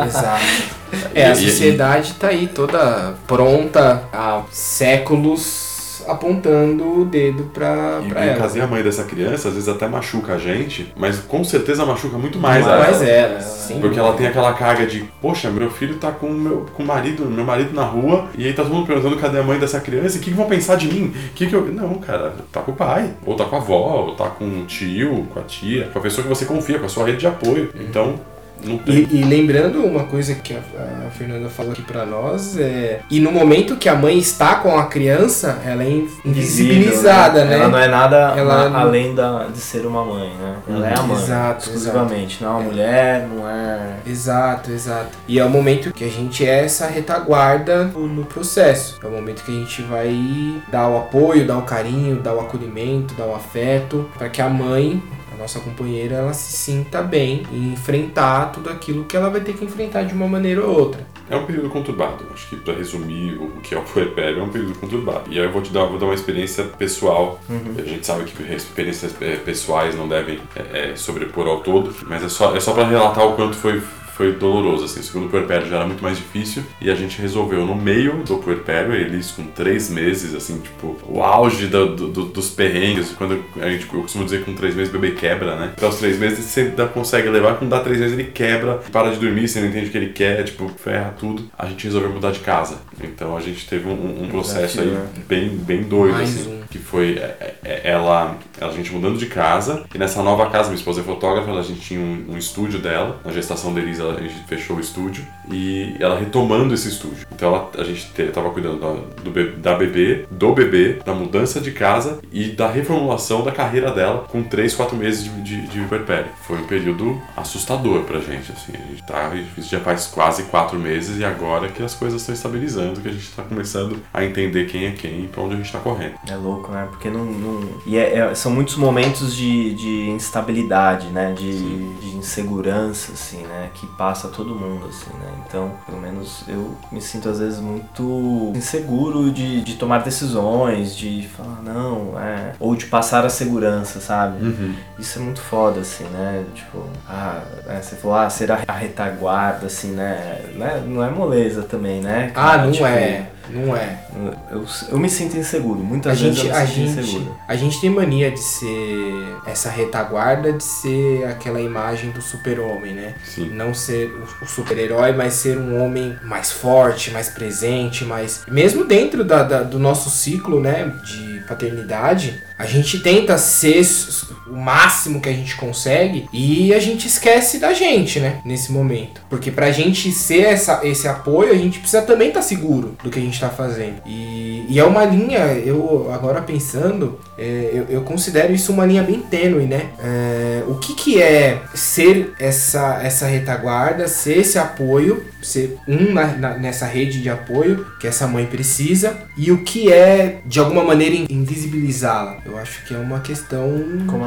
Exato. É, a sociedade tá aí toda pronta há séculos apontando o dedo pra, e, pra e ela. E a mãe dessa criança às vezes até machuca a gente, mas com certeza machuca muito mais, ela. Mais ela, sim. Porque ela tem aquela carga de, poxa, meu filho tá com meu com o marido, meu marido na rua, e aí tá todo mundo perguntando cadê a mãe dessa criança, e o que, que vão pensar de mim? Que que eu... Não, cara, tá com o pai, ou tá com a avó, ou tá com o tio, com a tia, com a pessoa que você confia, com a sua rede de apoio. Então, e, e, lembrando uma coisa que a, a, Fernanda falou aqui para nós, é, e no momento que a mãe está com a criança, ela é invisibilizada, né? Ela não é nada ela uma, além da, de ser uma mãe, né? Ela é a mãe. Exato, exclusivamente. Exato. Não é uma é. mulher, não é. Exato, exato. E é o momento que a gente é essa retaguarda no, no processo. É o momento que a gente vai dar o apoio, dar o carinho, dar o acolhimento, dar o afeto, para que a mãe nossa companheira ela se sinta bem em enfrentar tudo aquilo que ela vai ter que enfrentar de uma maneira ou outra. É um período conturbado. Acho que para resumir o que é o puerpério, é um período conturbado. E aí eu vou te dar, vou dar uma experiência pessoal. Uhum. A gente sabe que experiências é, pessoais não devem é, é, sobrepor ao todo, mas é só, é só para relatar o quanto foi foi doloroso, assim. O segundo puerpério já era muito mais difícil e a gente resolveu no meio do puerpério, eles com três meses, assim, tipo, o auge do, do, dos perrengues. Quando a gente, eu costumo dizer que com três meses o bebê quebra, né? Então, aos três meses você ainda consegue levar, quando dá três meses ele quebra, para de dormir, você não entende o que ele quer, tipo, ferra tudo. A gente resolveu mudar de casa. Então a gente teve um, um processo aí bem, bem doido, mais assim. Um. Que foi é, é, ela, a gente mudando de casa e nessa nova casa, minha esposa é fotógrafa, a gente tinha um, um estúdio dela, na gestação deles ela, a gente fechou o estúdio e ela retomando esse estúdio. Então ela, a gente estava cuidando da, do, da bebê, do bebê, da mudança de casa e da reformulação da carreira dela com 3, 4 meses de, de, de. Foi um período assustador pra gente, assim. A gente tá, isso já faz quase 4 meses e agora que as coisas estão estabilizando, que a gente está começando a entender quem é quem e pra onde a gente está correndo. É louco, né? Porque não. não... E é, é, são muitos momentos de, de instabilidade, né? De, de insegurança, assim, né? Que passa todo mundo, assim, né? Então, pelo menos eu me sinto às vezes muito inseguro de, de tomar decisões, de falar não, é. Ou de passar a segurança, sabe? Uhum. Isso é muito foda, assim, né? Tipo, ah, é, você falou, ah, ser a retaguarda, assim, né? Não é, não é moleza também, né? Ah, não tipo, é. Não é. Eu, eu me sinto inseguro. Muitas a vezes gente, eu me a sinto gente, inseguro. A gente tem mania de ser essa retaguarda, de ser aquela imagem do super-homem, né? Sim. Não ser o super-herói, mas ser um homem mais forte, mais presente, mais. Mesmo dentro da, da do nosso ciclo, né? De paternidade, a gente tenta ser o máximo que a gente consegue e a gente esquece da gente, né? Nesse momento. Porque pra gente ser essa, esse apoio, a gente precisa também estar tá seguro do que a gente tá fazendo. E, e é uma linha, eu agora pensando, é, eu, eu, considero isso uma linha bem tênue, né? É, o que, que é ser essa, essa retaguarda, ser esse apoio, ser um na, na, nessa rede de apoio que essa mãe precisa, e o que é, de alguma maneira, invisibilizá-la? Eu acho que é uma questão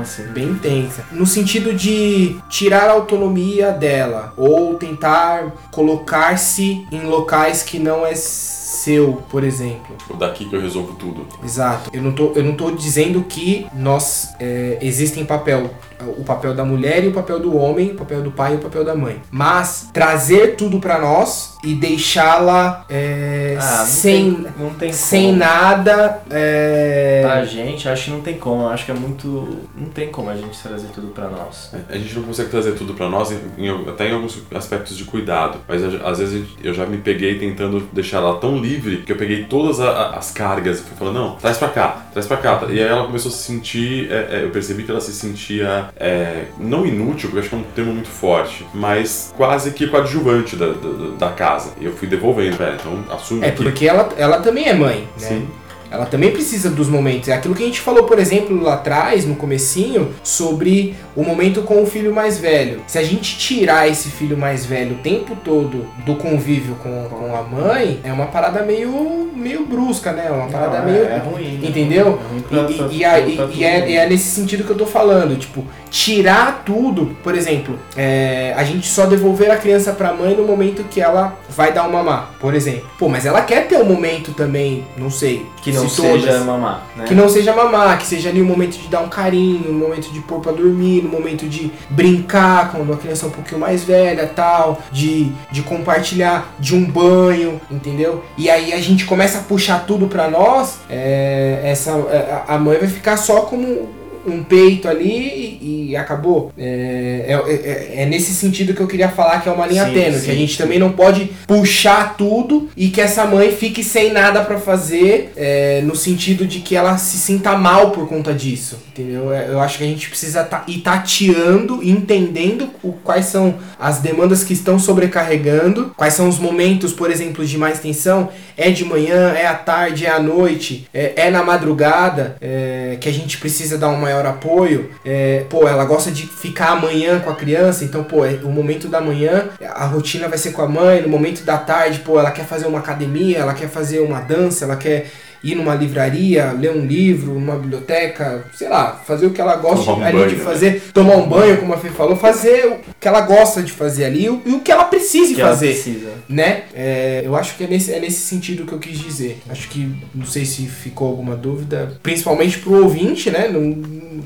assim? bem intensa. No sentido de tirar a autonomia dela, ou tentar colocar-se em locais que não é seu, por exemplo. Tipo, daqui que eu resolvo tudo. Exato. Eu não tô, eu não tô dizendo que nós é, existem papel o papel da mulher e o papel do homem, o papel do pai e o papel da mãe. Mas trazer tudo para nós e deixá-la é, Ah, não sem, tem- não tem sem como. nada. é, Pra gente, acho que não tem como. Acho que é muito. Não tem como a gente trazer tudo pra nós. A gente não consegue trazer tudo pra nós, em- em- até em alguns aspectos de cuidado. Mas às vezes eu já me peguei tentando deixar ela tão livre que eu peguei todas a- a- as cargas e fui falando, não, traz pra cá, traz pra cá. E aí ela começou a se sentir, é, é, eu percebi que ela se sentia, é, não inútil, porque acho que é um termo muito forte, mas quase que coadjuvante da, da, da casa. E eu fui devolvendo, velho, então assume É que... porque ela, ela também é mãe, né? Sim. Ela também precisa dos momentos. É aquilo que a gente falou, por exemplo, lá atrás, no comecinho, sobre o momento com o filho mais velho. Se a gente tirar esse filho mais velho o tempo todo do convívio com, com a mãe, é uma parada meio, meio brusca, né? Uma parada Não, meio. é, é ruim. Entendeu? É ruim E, pra- e- pra- e aí- pra e todo é, mundo. e é nesse sentido que eu tô falando, tipo, tirar tudo, por exemplo, é, a gente só devolver a criança pra mãe no momento que ela vai dar o mamar, por exemplo. Pô, mas ela quer ter um momento também, não sei, Que não se seja todas, mamar, né? que não seja mamar, que seja ali um momento de dar um carinho, um momento de pôr pra dormir, um momento de brincar quando a criança é um pouquinho mais velha, tal, de, de compartilhar de um banho, entendeu? E aí a gente começa a puxar tudo pra nós, é, essa é, a mãe vai ficar só como um peito ali e, e acabou. É, é- é- é nesse sentido que eu queria falar que é uma linha Sim, tênue, sim, que a gente sim. também não pode puxar tudo e que essa mãe fique sem nada pra fazer, é, no sentido de que ela se sinta mal por conta disso, entendeu? É, Eu acho que a gente precisa ta- ir tateando, entendendo o- quais são as demandas que estão sobrecarregando, quais são os momentos, por exemplo, de mais tensão, é de manhã, é à tarde, é à noite, é, é na madrugada, é, que a gente precisa dar um maior apoio. É, pô, ela gosta de ficar amanhã com a criança, então, pô, é, o momento da manhã, a rotina vai ser com a mãe, no momento da tarde, pô, ela quer fazer uma academia, ela quer fazer uma dança, ela quer ir numa livraria, ler um livro, numa biblioteca, sei lá, fazer o que ela gosta um ali banho, de né? fazer, tomar um banho, como a Fê falou, fazer o que ela gosta de fazer ali e o- que ela precise que ela fazer precisa. né? É, eu acho que é nesse, é nesse sentido que eu quis dizer. Acho que não sei se ficou alguma dúvida, principalmente pro ouvinte, né? Não,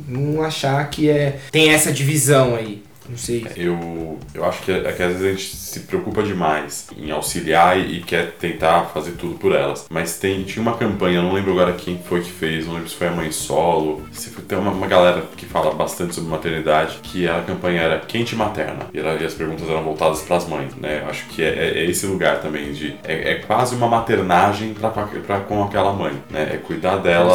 não achar que é tem essa divisão aí. Não sei. Eu, eu acho que, é que às vezes a gente se preocupa demais em auxiliar e, e quer tentar fazer tudo por elas. Mas tem, tinha uma campanha, não lembro agora quem foi que fez, não lembro se foi a mãe solo, se foi, tem uma, uma galera que fala bastante sobre maternidade, que a campanha era quente materna. E, e as perguntas eram voltadas para as mães, né? Eu acho que é, é- é esse lugar também de. É, é quase uma maternagem pra- com aquela mãe, né? É cuidar dela.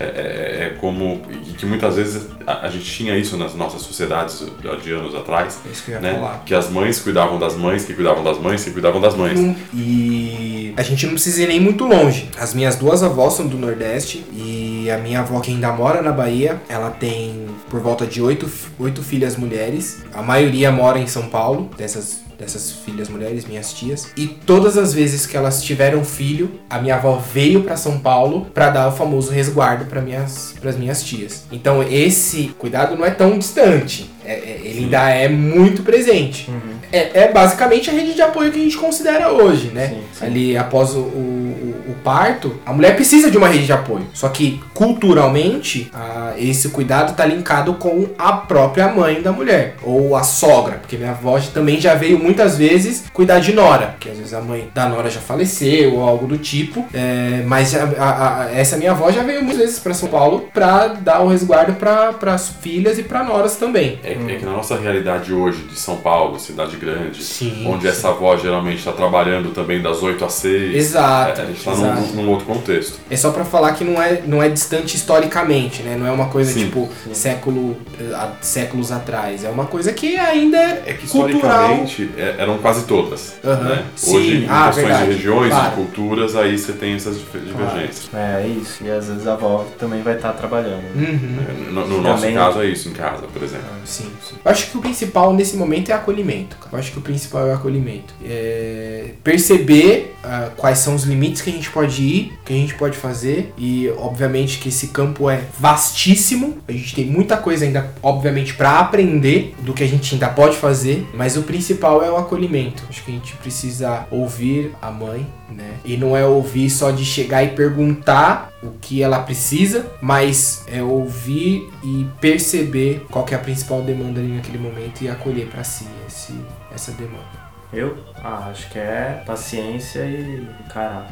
É, é- é como. E que muitas vezes a, a gente tinha isso nas nossas sociedades de anos atrás, É isso que eu ia né? falar. Que as mães cuidavam das mães, que cuidavam das mães, que cuidavam das mães. E a gente não precisa ir nem muito longe. As minhas duas avós são do Nordeste e a minha avó que ainda mora na Bahia, ela tem por volta de oito, oito filhas mulheres. A maioria mora em São Paulo, dessas dessas filhas mulheres, minhas tias. E todas as vezes que elas tiveram filho, a minha avó veio pra São Paulo pra dar o famoso resguardo para minhas pras minhas tias. Então esse cuidado não é tão distante. É- é- ele Sim. ainda é muito presente. Uhum. É, é basicamente a rede de apoio que a gente considera hoje, né? Sim, sim. Ali após o, o- o parto, a mulher precisa de uma rede de apoio. Só que culturalmente, a- esse cuidado tá linkado com a própria mãe da mulher ou a sogra, porque minha avó também já veio muitas vezes cuidar de nora, porque às vezes a mãe da nora já faleceu ou algo do tipo. é, mas a- a- a- essa minha avó já veio muitas vezes para São Paulo pra dar o resguardo para as filhas e para noras também. É, é que na nossa realidade hoje de São Paulo, cidade grande, Sim, onde sim. essa avó geralmente está trabalhando também das 8 às 6. Exato, é, a gente exato. Num, num outro contexto. É só pra falar que não é, não é distante historicamente, né? Não é uma coisa Sim, tipo século, há séculos atrás. É uma coisa que ainda é, É que cultural. historicamente é- eram quase todas. Aham. né? Sim, Hoje, em ah, questões verdade. de regiões, Claro. de culturas, aí você tem essas divergências. É isso. E às vezes a avó também vai estar trabalhando. Uhum. No, no nosso Também- caso é isso em casa, por exemplo. Sim, sim. Eu acho que o principal nesse momento é acolhimento. cara. Eu acho que o principal é o acolhimento. É perceber ah, quais são os limites que a gente pode ir, o que a gente pode fazer. E obviamente que esse campo é vastíssimo. A gente tem muita coisa ainda, obviamente, para aprender do que a gente ainda pode fazer. Mas o principal é o acolhimento. Acho que a gente precisa ouvir a mãe, né? E não é ouvir só de chegar e perguntar o que ela precisa, mas é ouvir e perceber qual é a principal demanda ali naquele momento e acolher para si esse, essa demanda. Eu? Ah, acho que é paciência e. Caralho.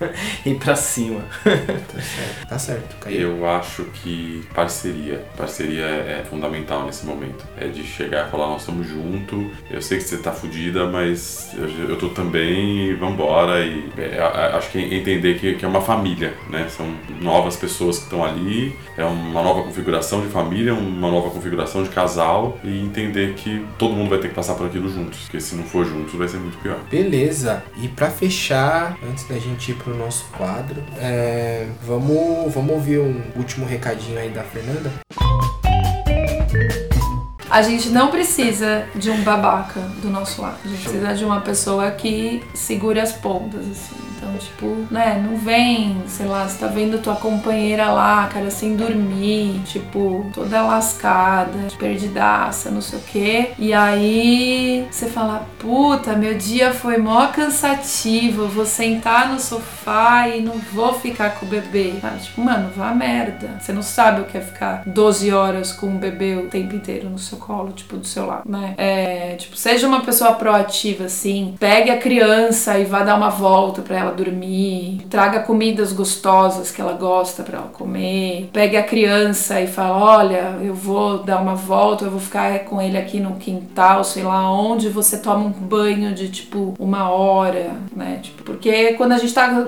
ir pra cima. Tá certo, tá certo. Caio. Eu acho que parceria. Parceria é, fundamental nesse momento. É de chegar e falar, nós estamos juntos, eu sei que você tá fudida, mas eu, eu tô também e vambora. E é, a- acho que entender que, que é uma família, né? São novas pessoas que estão ali, é uma nova configuração de família, uma nova configuração de casal e entender que todo mundo vai ter que passar por aquilo juntos. Porque se não for juntos, vai ser muito pior. Beleza. E pra fechar, antes da gente ir pro nosso quadro, é, vamos, vamos ouvir um último recadinho aí da Fernanda. A gente não precisa de um babaca do nosso lado. A gente precisa de uma pessoa que segure as pontas, assim. Então, tipo, né, não vem, sei lá, você tá vendo tua companheira lá, cara, sem dormir, tipo, toda lascada, perdidaça, não sei o quê. E aí você fala, puta, meu dia foi mó cansativo, vou sentar no sofá e não vou ficar com o bebê. Sabe? Tipo, mano, vá merda. Você não sabe o que é ficar 12 horas com um bebê o tempo inteiro no seu colo, tipo, do seu lado, né? É, tipo, seja uma pessoa proativa, assim, pegue a criança e vá dar uma volta pra ela dormir, traga comidas gostosas que ela gosta pra ela comer, pegue a criança e fala, olha, eu vou dar uma volta, eu vou ficar com ele aqui no quintal, sei lá onde, você toma um banho de, tipo, uma hora, né? Tipo, porque quando a gente tá...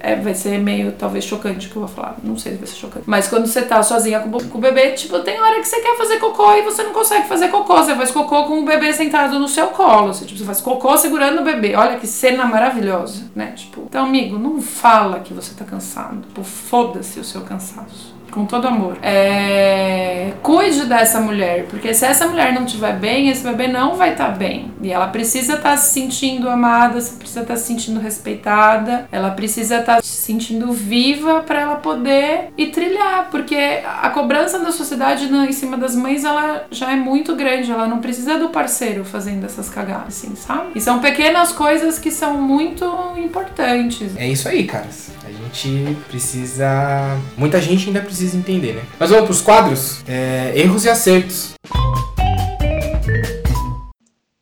É, vai ser meio, talvez, chocante o que eu vou falar, não sei se vai ser chocante, mas quando você tá sozinha com, com o bebê, tipo, tem hora que você quer fazer cocô e você não consegue fazer cocô, você faz cocô com o bebê sentado no seu colo, você, tipo, você faz cocô segurando o bebê, olha que cena maravilhosa, né? Tipo, então, amigo, não fala que você tá cansado, tipo, foda-se o seu cansaço. Com todo amor. É... Cuide dessa mulher, porque se essa mulher não estiver bem, esse bebê não vai estar bem. E ela precisa estar se sentindo amada, precisa estar se sentindo respeitada, ela precisa estar se sentindo viva para ela poder ir trilhar, porque a cobrança da sociedade em cima das mães ela já é muito grande, ela não precisa do parceiro fazendo essas cagadas, assim, sabe? E são pequenas coisas que são muito importantes. É isso aí, caras. Gente precisa. Muita gente ainda precisa entender, né? Mas vamos pros quadros? É, erros e acertos.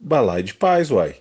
Balai de paz, uai.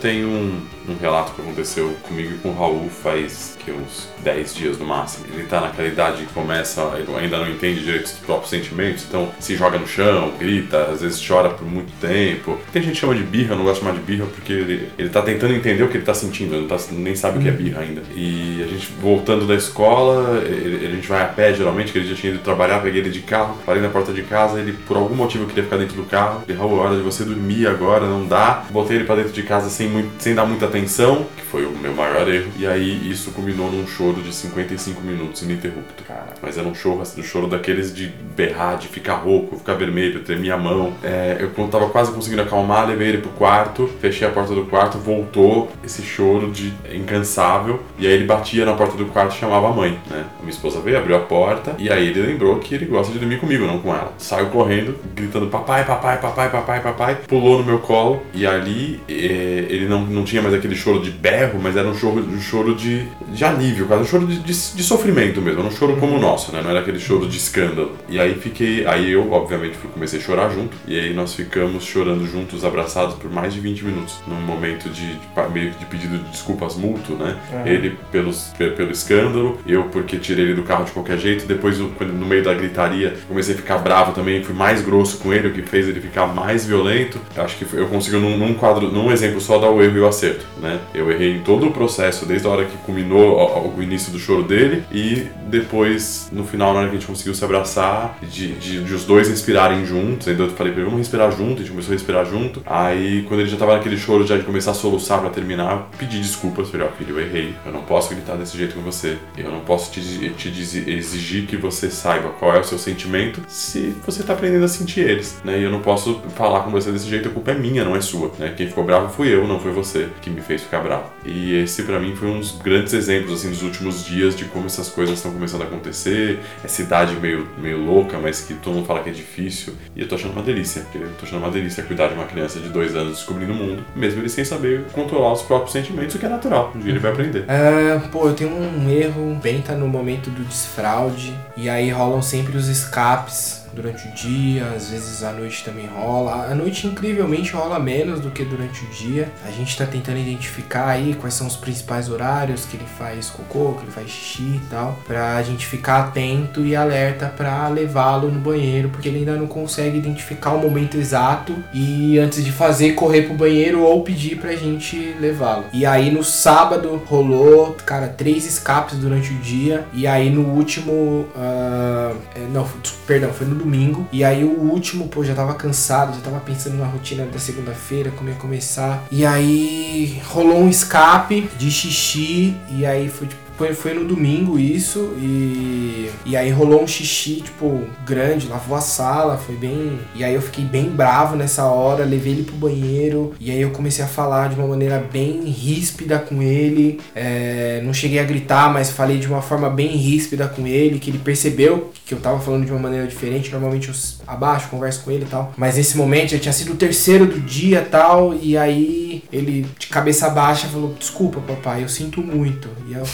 Tem um, um relato que aconteceu comigo e com o Raul faz que uns 10 dias no máximo. Ele tá naquela idade que começa, ele ainda não entende direito os próprios sentimentos, então se joga no chão, grita, às vezes chora por muito tempo. Tem gente que chama de birra, eu não gosto de chamar de birra porque ele, ele tá tentando entender o que ele tá sentindo, ele não tá- nem sabe o que é birra ainda. E a gente voltando da escola, ele- a gente vai a pé geralmente, que ele já tinha ido trabalhar, peguei ele de carro, parei na porta de casa, ele por algum motivo queria ficar dentro do carro. Ele, Raul, é hora de você dormir agora, não dá. Botei ele pra dentro de casa sem, muito, sem dar muita atenção, que foi o meu maior erro. E aí isso culminou num choro de 55 minutos ininterrupto. Mas era um choro, assim, um choro daqueles de berrar, de ficar rouco, ficar vermelho, tremer a mão. É, eu tava quase conseguindo acalmar, levei ele pro quarto, fechei a porta do quarto, voltou esse choro de incansável. E aí ele batia na porta do quarto e chamava a mãe, né? A minha esposa veio, abriu a porta e aí ele lembrou que ele gosta de dormir comigo, não com ela. Saiu correndo, gritando papai, papai, papai, papai, papai, pulou no meu colo e ali eh, ele não, não tinha mais aquele choro de berro, mas era um choro, um choro de, de alívio, quase um choro de, de, de sofrimento mesmo, era um choro como o nosso, né? Não era aquele choro de escândalo. E aí fiquei, aí eu obviamente comecei a chorar junto e aí nós ficamos chorando juntos, abraçados por mais de 20 minutos, num momento de, de meio que de pedido de desculpas mútuo, né? Ele pelos, pe- pelo escândalo, eu porque tirei ele do carro de qualquer jeito, depois no meio da gritaria comecei a ficar bravo também, fui mais grosso com ele, o que fez ele ficar mais violento. Acho que eu consigo num, num quadro, num exemplo só dar o erro e o acerto, né? Eu errei em todo o processo, desde a hora que culminou o, início do choro dele e depois no final na hora que a gente conseguiu se abraçar, de, de, de os dois respirarem juntos. Ainda eu falei pra ele, vamos respirar junto, a gente começou a respirar junto. Aí quando ele já tava naquele choro já de começar a soluçar pra terminar, pedi desculpas, falei, ó filho, eu errei, eu não posso gritar desse jeito com você, eu não posso te, te exigir que você saiba qual é o seu sentimento se você tá aprendendo a sentir eles, né? E eu não posso falar com você desse jeito, a culpa é minha, não é sua, né? Quem ficou bravo fui eu, não foi você, que me fez ficar bravo. E esse para mim foi um dos grandes exemplos assim dos últimos dias de como essas coisas estão começando a acontecer. Essa idade meio, meio louca, mas que todo mundo fala que é difícil. E eu tô achando uma delícia. Eu tô achando uma delícia cuidar de uma criança de dois anos descobrindo o mundo, mesmo ele sem saber controlar os próprios sentimentos, o que é natural. Um dia ele vai aprender. É, pô, eu tenho um erro. Bem tá no momento do desfraude. E aí rolam sempre os escapes durante o dia, às vezes à noite também rola. À noite, incrivelmente, rola menos do que durante o dia. A gente tá tentando identificar aí quais são os principais horários que ele faz cocô, que ele faz xixi e tal, pra gente ficar atento e alerta pra levá-lo no banheiro, porque ele ainda não consegue identificar o momento exato e antes de fazer, correr pro banheiro ou pedir pra gente levá-lo. E aí no sábado rolou, cara, três escapes durante o dia, e aí no último. Uh, não, perdão, foi no domingo. E aí o último, pô, já tava cansado, já tava pensando na rotina da segunda-feira, como ia começar. E aí rolou um escape de xixi, e aí foi tipo foi, foi no domingo isso e, e aí rolou um xixi, tipo, grande, lavou a sala, foi bem. E aí eu fiquei bem bravo nessa hora, levei ele pro banheiro e aí eu comecei a falar de uma maneira bem ríspida com ele. É, não cheguei a gritar, mas falei de uma forma bem ríspida com ele, que ele percebeu que eu tava falando de uma maneira diferente. Normalmente eu abaixo, converso com ele e tal. Mas nesse momento já tinha sido o terceiro do dia tal, e aí ele de cabeça baixa falou: Desculpa, papai, eu sinto muito. E eu,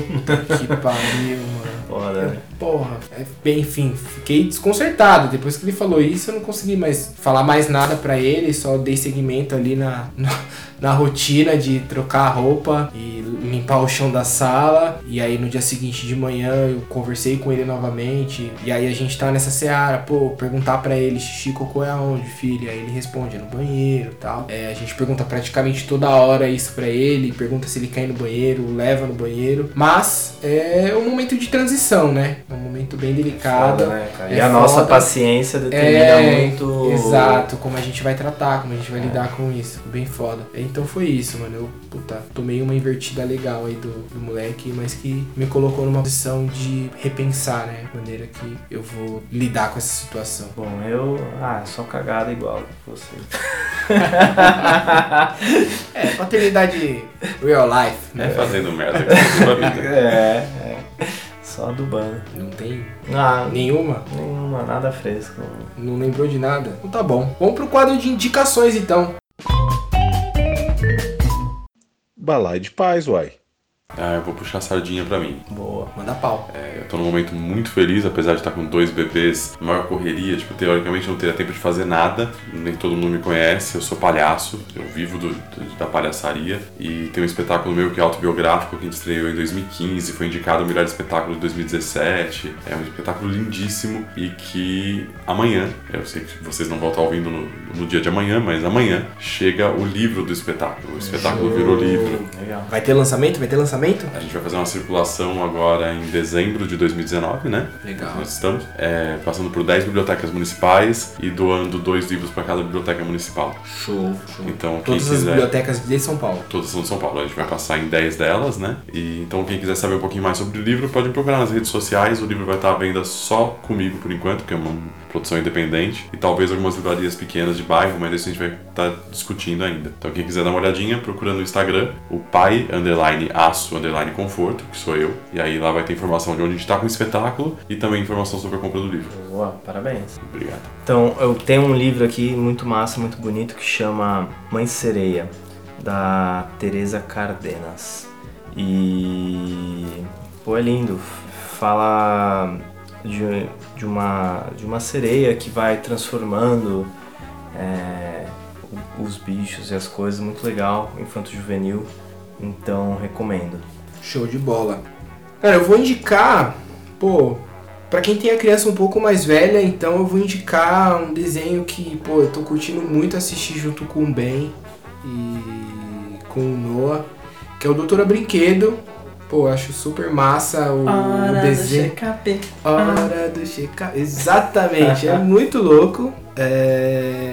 puta que pariu, mano. Foda, né? Porra, é, bem, enfim, fiquei desconcertado. Depois que ele falou isso, eu não consegui mais falar mais nada para ele, só dei seguimento ali na, na, na, rotina de trocar a roupa e limpar o chão da sala. E aí no dia seguinte de manhã eu conversei com ele novamente. E aí a gente tá nessa seara, pô, perguntar para ele, xixi, cocô é aonde, filho? Aí ele responde, é no banheiro tal. É, a gente pergunta praticamente toda hora isso para ele, pergunta se ele quer ir no banheiro, leva no banheiro. Mas é um momento de transição, né? É um momento bem delicado. Foda, né, cara? É e a nossa foda. paciência determina É, muito. Exato, como a gente vai tratar, como a gente vai É. lidar com isso. Bem foda. Então foi isso, mano. Eu, puta, tomei uma invertida legal aí do, do moleque, mas que me colocou numa posição de repensar, né? A maneira que eu vou lidar com essa situação. Bom, eu. Ah, só cagada igual você. É, paternidade real life, É né? fazendo merda É, é. Só do bando. Não tem Ah, nenhuma? nenhuma, nada fresco. Não lembrou de nada? Então tá bom. Vamos pro quadro de indicações então. Balai de paz, uai. Ah, eu vou puxar a sardinha pra mim. Boa. Manda pau. É, eu tô num momento muito feliz, apesar de estar com dois bebês, maior correria, tipo, teoricamente eu não teria tempo de fazer nada, nem todo mundo me conhece, eu sou palhaço, eu vivo do- do- da palhaçaria, e tem um espetáculo meu que é autobiográfico, que a gente estreou em 2015, foi indicado o melhor espetáculo de 2017, é um espetáculo lindíssimo, e que amanhã, eu sei que vocês não vão estar ouvindo no, no dia de amanhã, mas amanhã chega o livro do espetáculo, o espetáculo virou livro. Legal. Vai ter lançamento? Vai ter lançamento? A gente vai fazer uma circulação agora em dezembro de 2019, né? Legal. Nós estamos é, passando por 10 bibliotecas municipais e doando dois livros para cada biblioteca municipal. Show, show. Então, quem Todas as quiser. bibliotecas de São Paulo. Todas são de São Paulo, a gente vai passar em 10 delas, né? E então quem quiser saber um pouquinho mais sobre o livro, pode me procurar nas redes sociais. O livro vai estar à venda só comigo por enquanto, porque é uma produção independente. E talvez algumas livrarias pequenas de bairro, mas isso a gente vai estar discutindo ainda. Então quem quiser dar uma olhadinha, procura no Instagram, o pai underline aço underline conforto, que sou eu. E aí lá vai ter informação de onde a gente está com o espetáculo e também informação sobre a compra do livro. Boa, parabéns. Obrigado. Então, eu tenho um livro aqui muito massa, muito bonito, que chama Mãe Sereia, da Teresa Cardenas. E. Pô, é lindo. Fala de, de, uma, de uma sereia que vai transformando é, os bichos e as coisas. Muito legal, infanto-juvenil. Então, recomendo. Show de bola. Cara, eu vou indicar, pô, pra quem tem a criança um pouco mais velha, então eu vou indicar um desenho que, pô, eu tô curtindo muito assistir junto com o Ben e com o Noah, que é o Doutora Brinquedo. Pô, acho super massa o, o desenho. Hora do check Exatamente, é muito louco. É...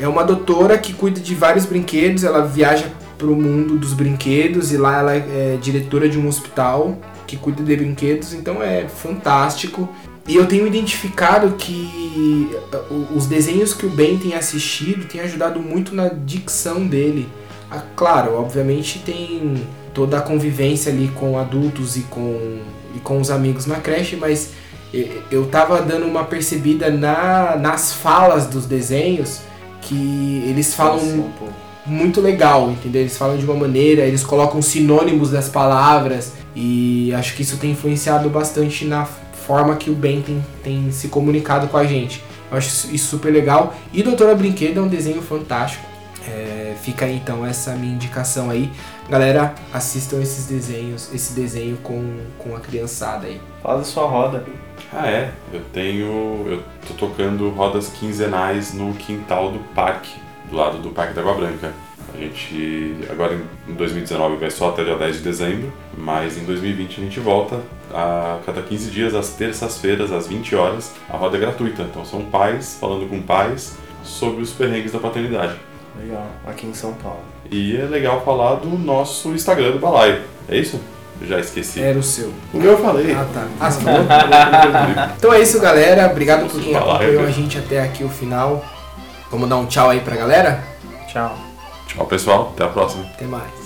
é uma doutora que cuida de vários brinquedos, ela viaja pro mundo dos brinquedos e lá ela é diretora de um hospital que cuida de brinquedos, então é fantástico. E eu tenho identificado que uh, os desenhos que o Ben tem assistido tem ajudado muito na dicção dele. Ah, claro, obviamente tem toda a convivência ali com adultos e com, e com os amigos na creche, mas e- eu tava dando uma percebida na, nas falas dos desenhos que eles falam um pouco. Muito legal, entendeu? Eles falam de uma maneira, eles colocam sinônimos das palavras e acho que isso tem influenciado bastante na forma que o Ben tem, tem se comunicado com a gente. Eu acho isso- super legal. E Doutora Brinquedo é um desenho fantástico. É, fica aí então essa minha indicação aí. Galera, assistam esses desenhos, esse desenho com, com a criançada aí. Fala da sua roda. Ah, é. Eu tenho. Eu tô tocando rodas quinzenais no quintal do parque, do lado do Parque da Água Branca. A gente. Agora em 2019 vai só até dia 10 de dezembro, mas em 2020 a gente volta a cada 15 dias, às terças-feiras, às 20 horas. A roda é gratuita, então são pais falando com pais sobre os perrengues da paternidade. Legal. Aqui em São Paulo. E é legal falar do nosso Instagram do Balaio. É isso? Já esqueci. Era o seu. O meu eu falei. Ah, tá. Ah? Então é isso, galera. Obrigado por quem acompanhou a gente até aqui o final. Vamos dar um tchau aí pra galera? Tchau. Tchau, pessoal. Até a próxima. Até mais.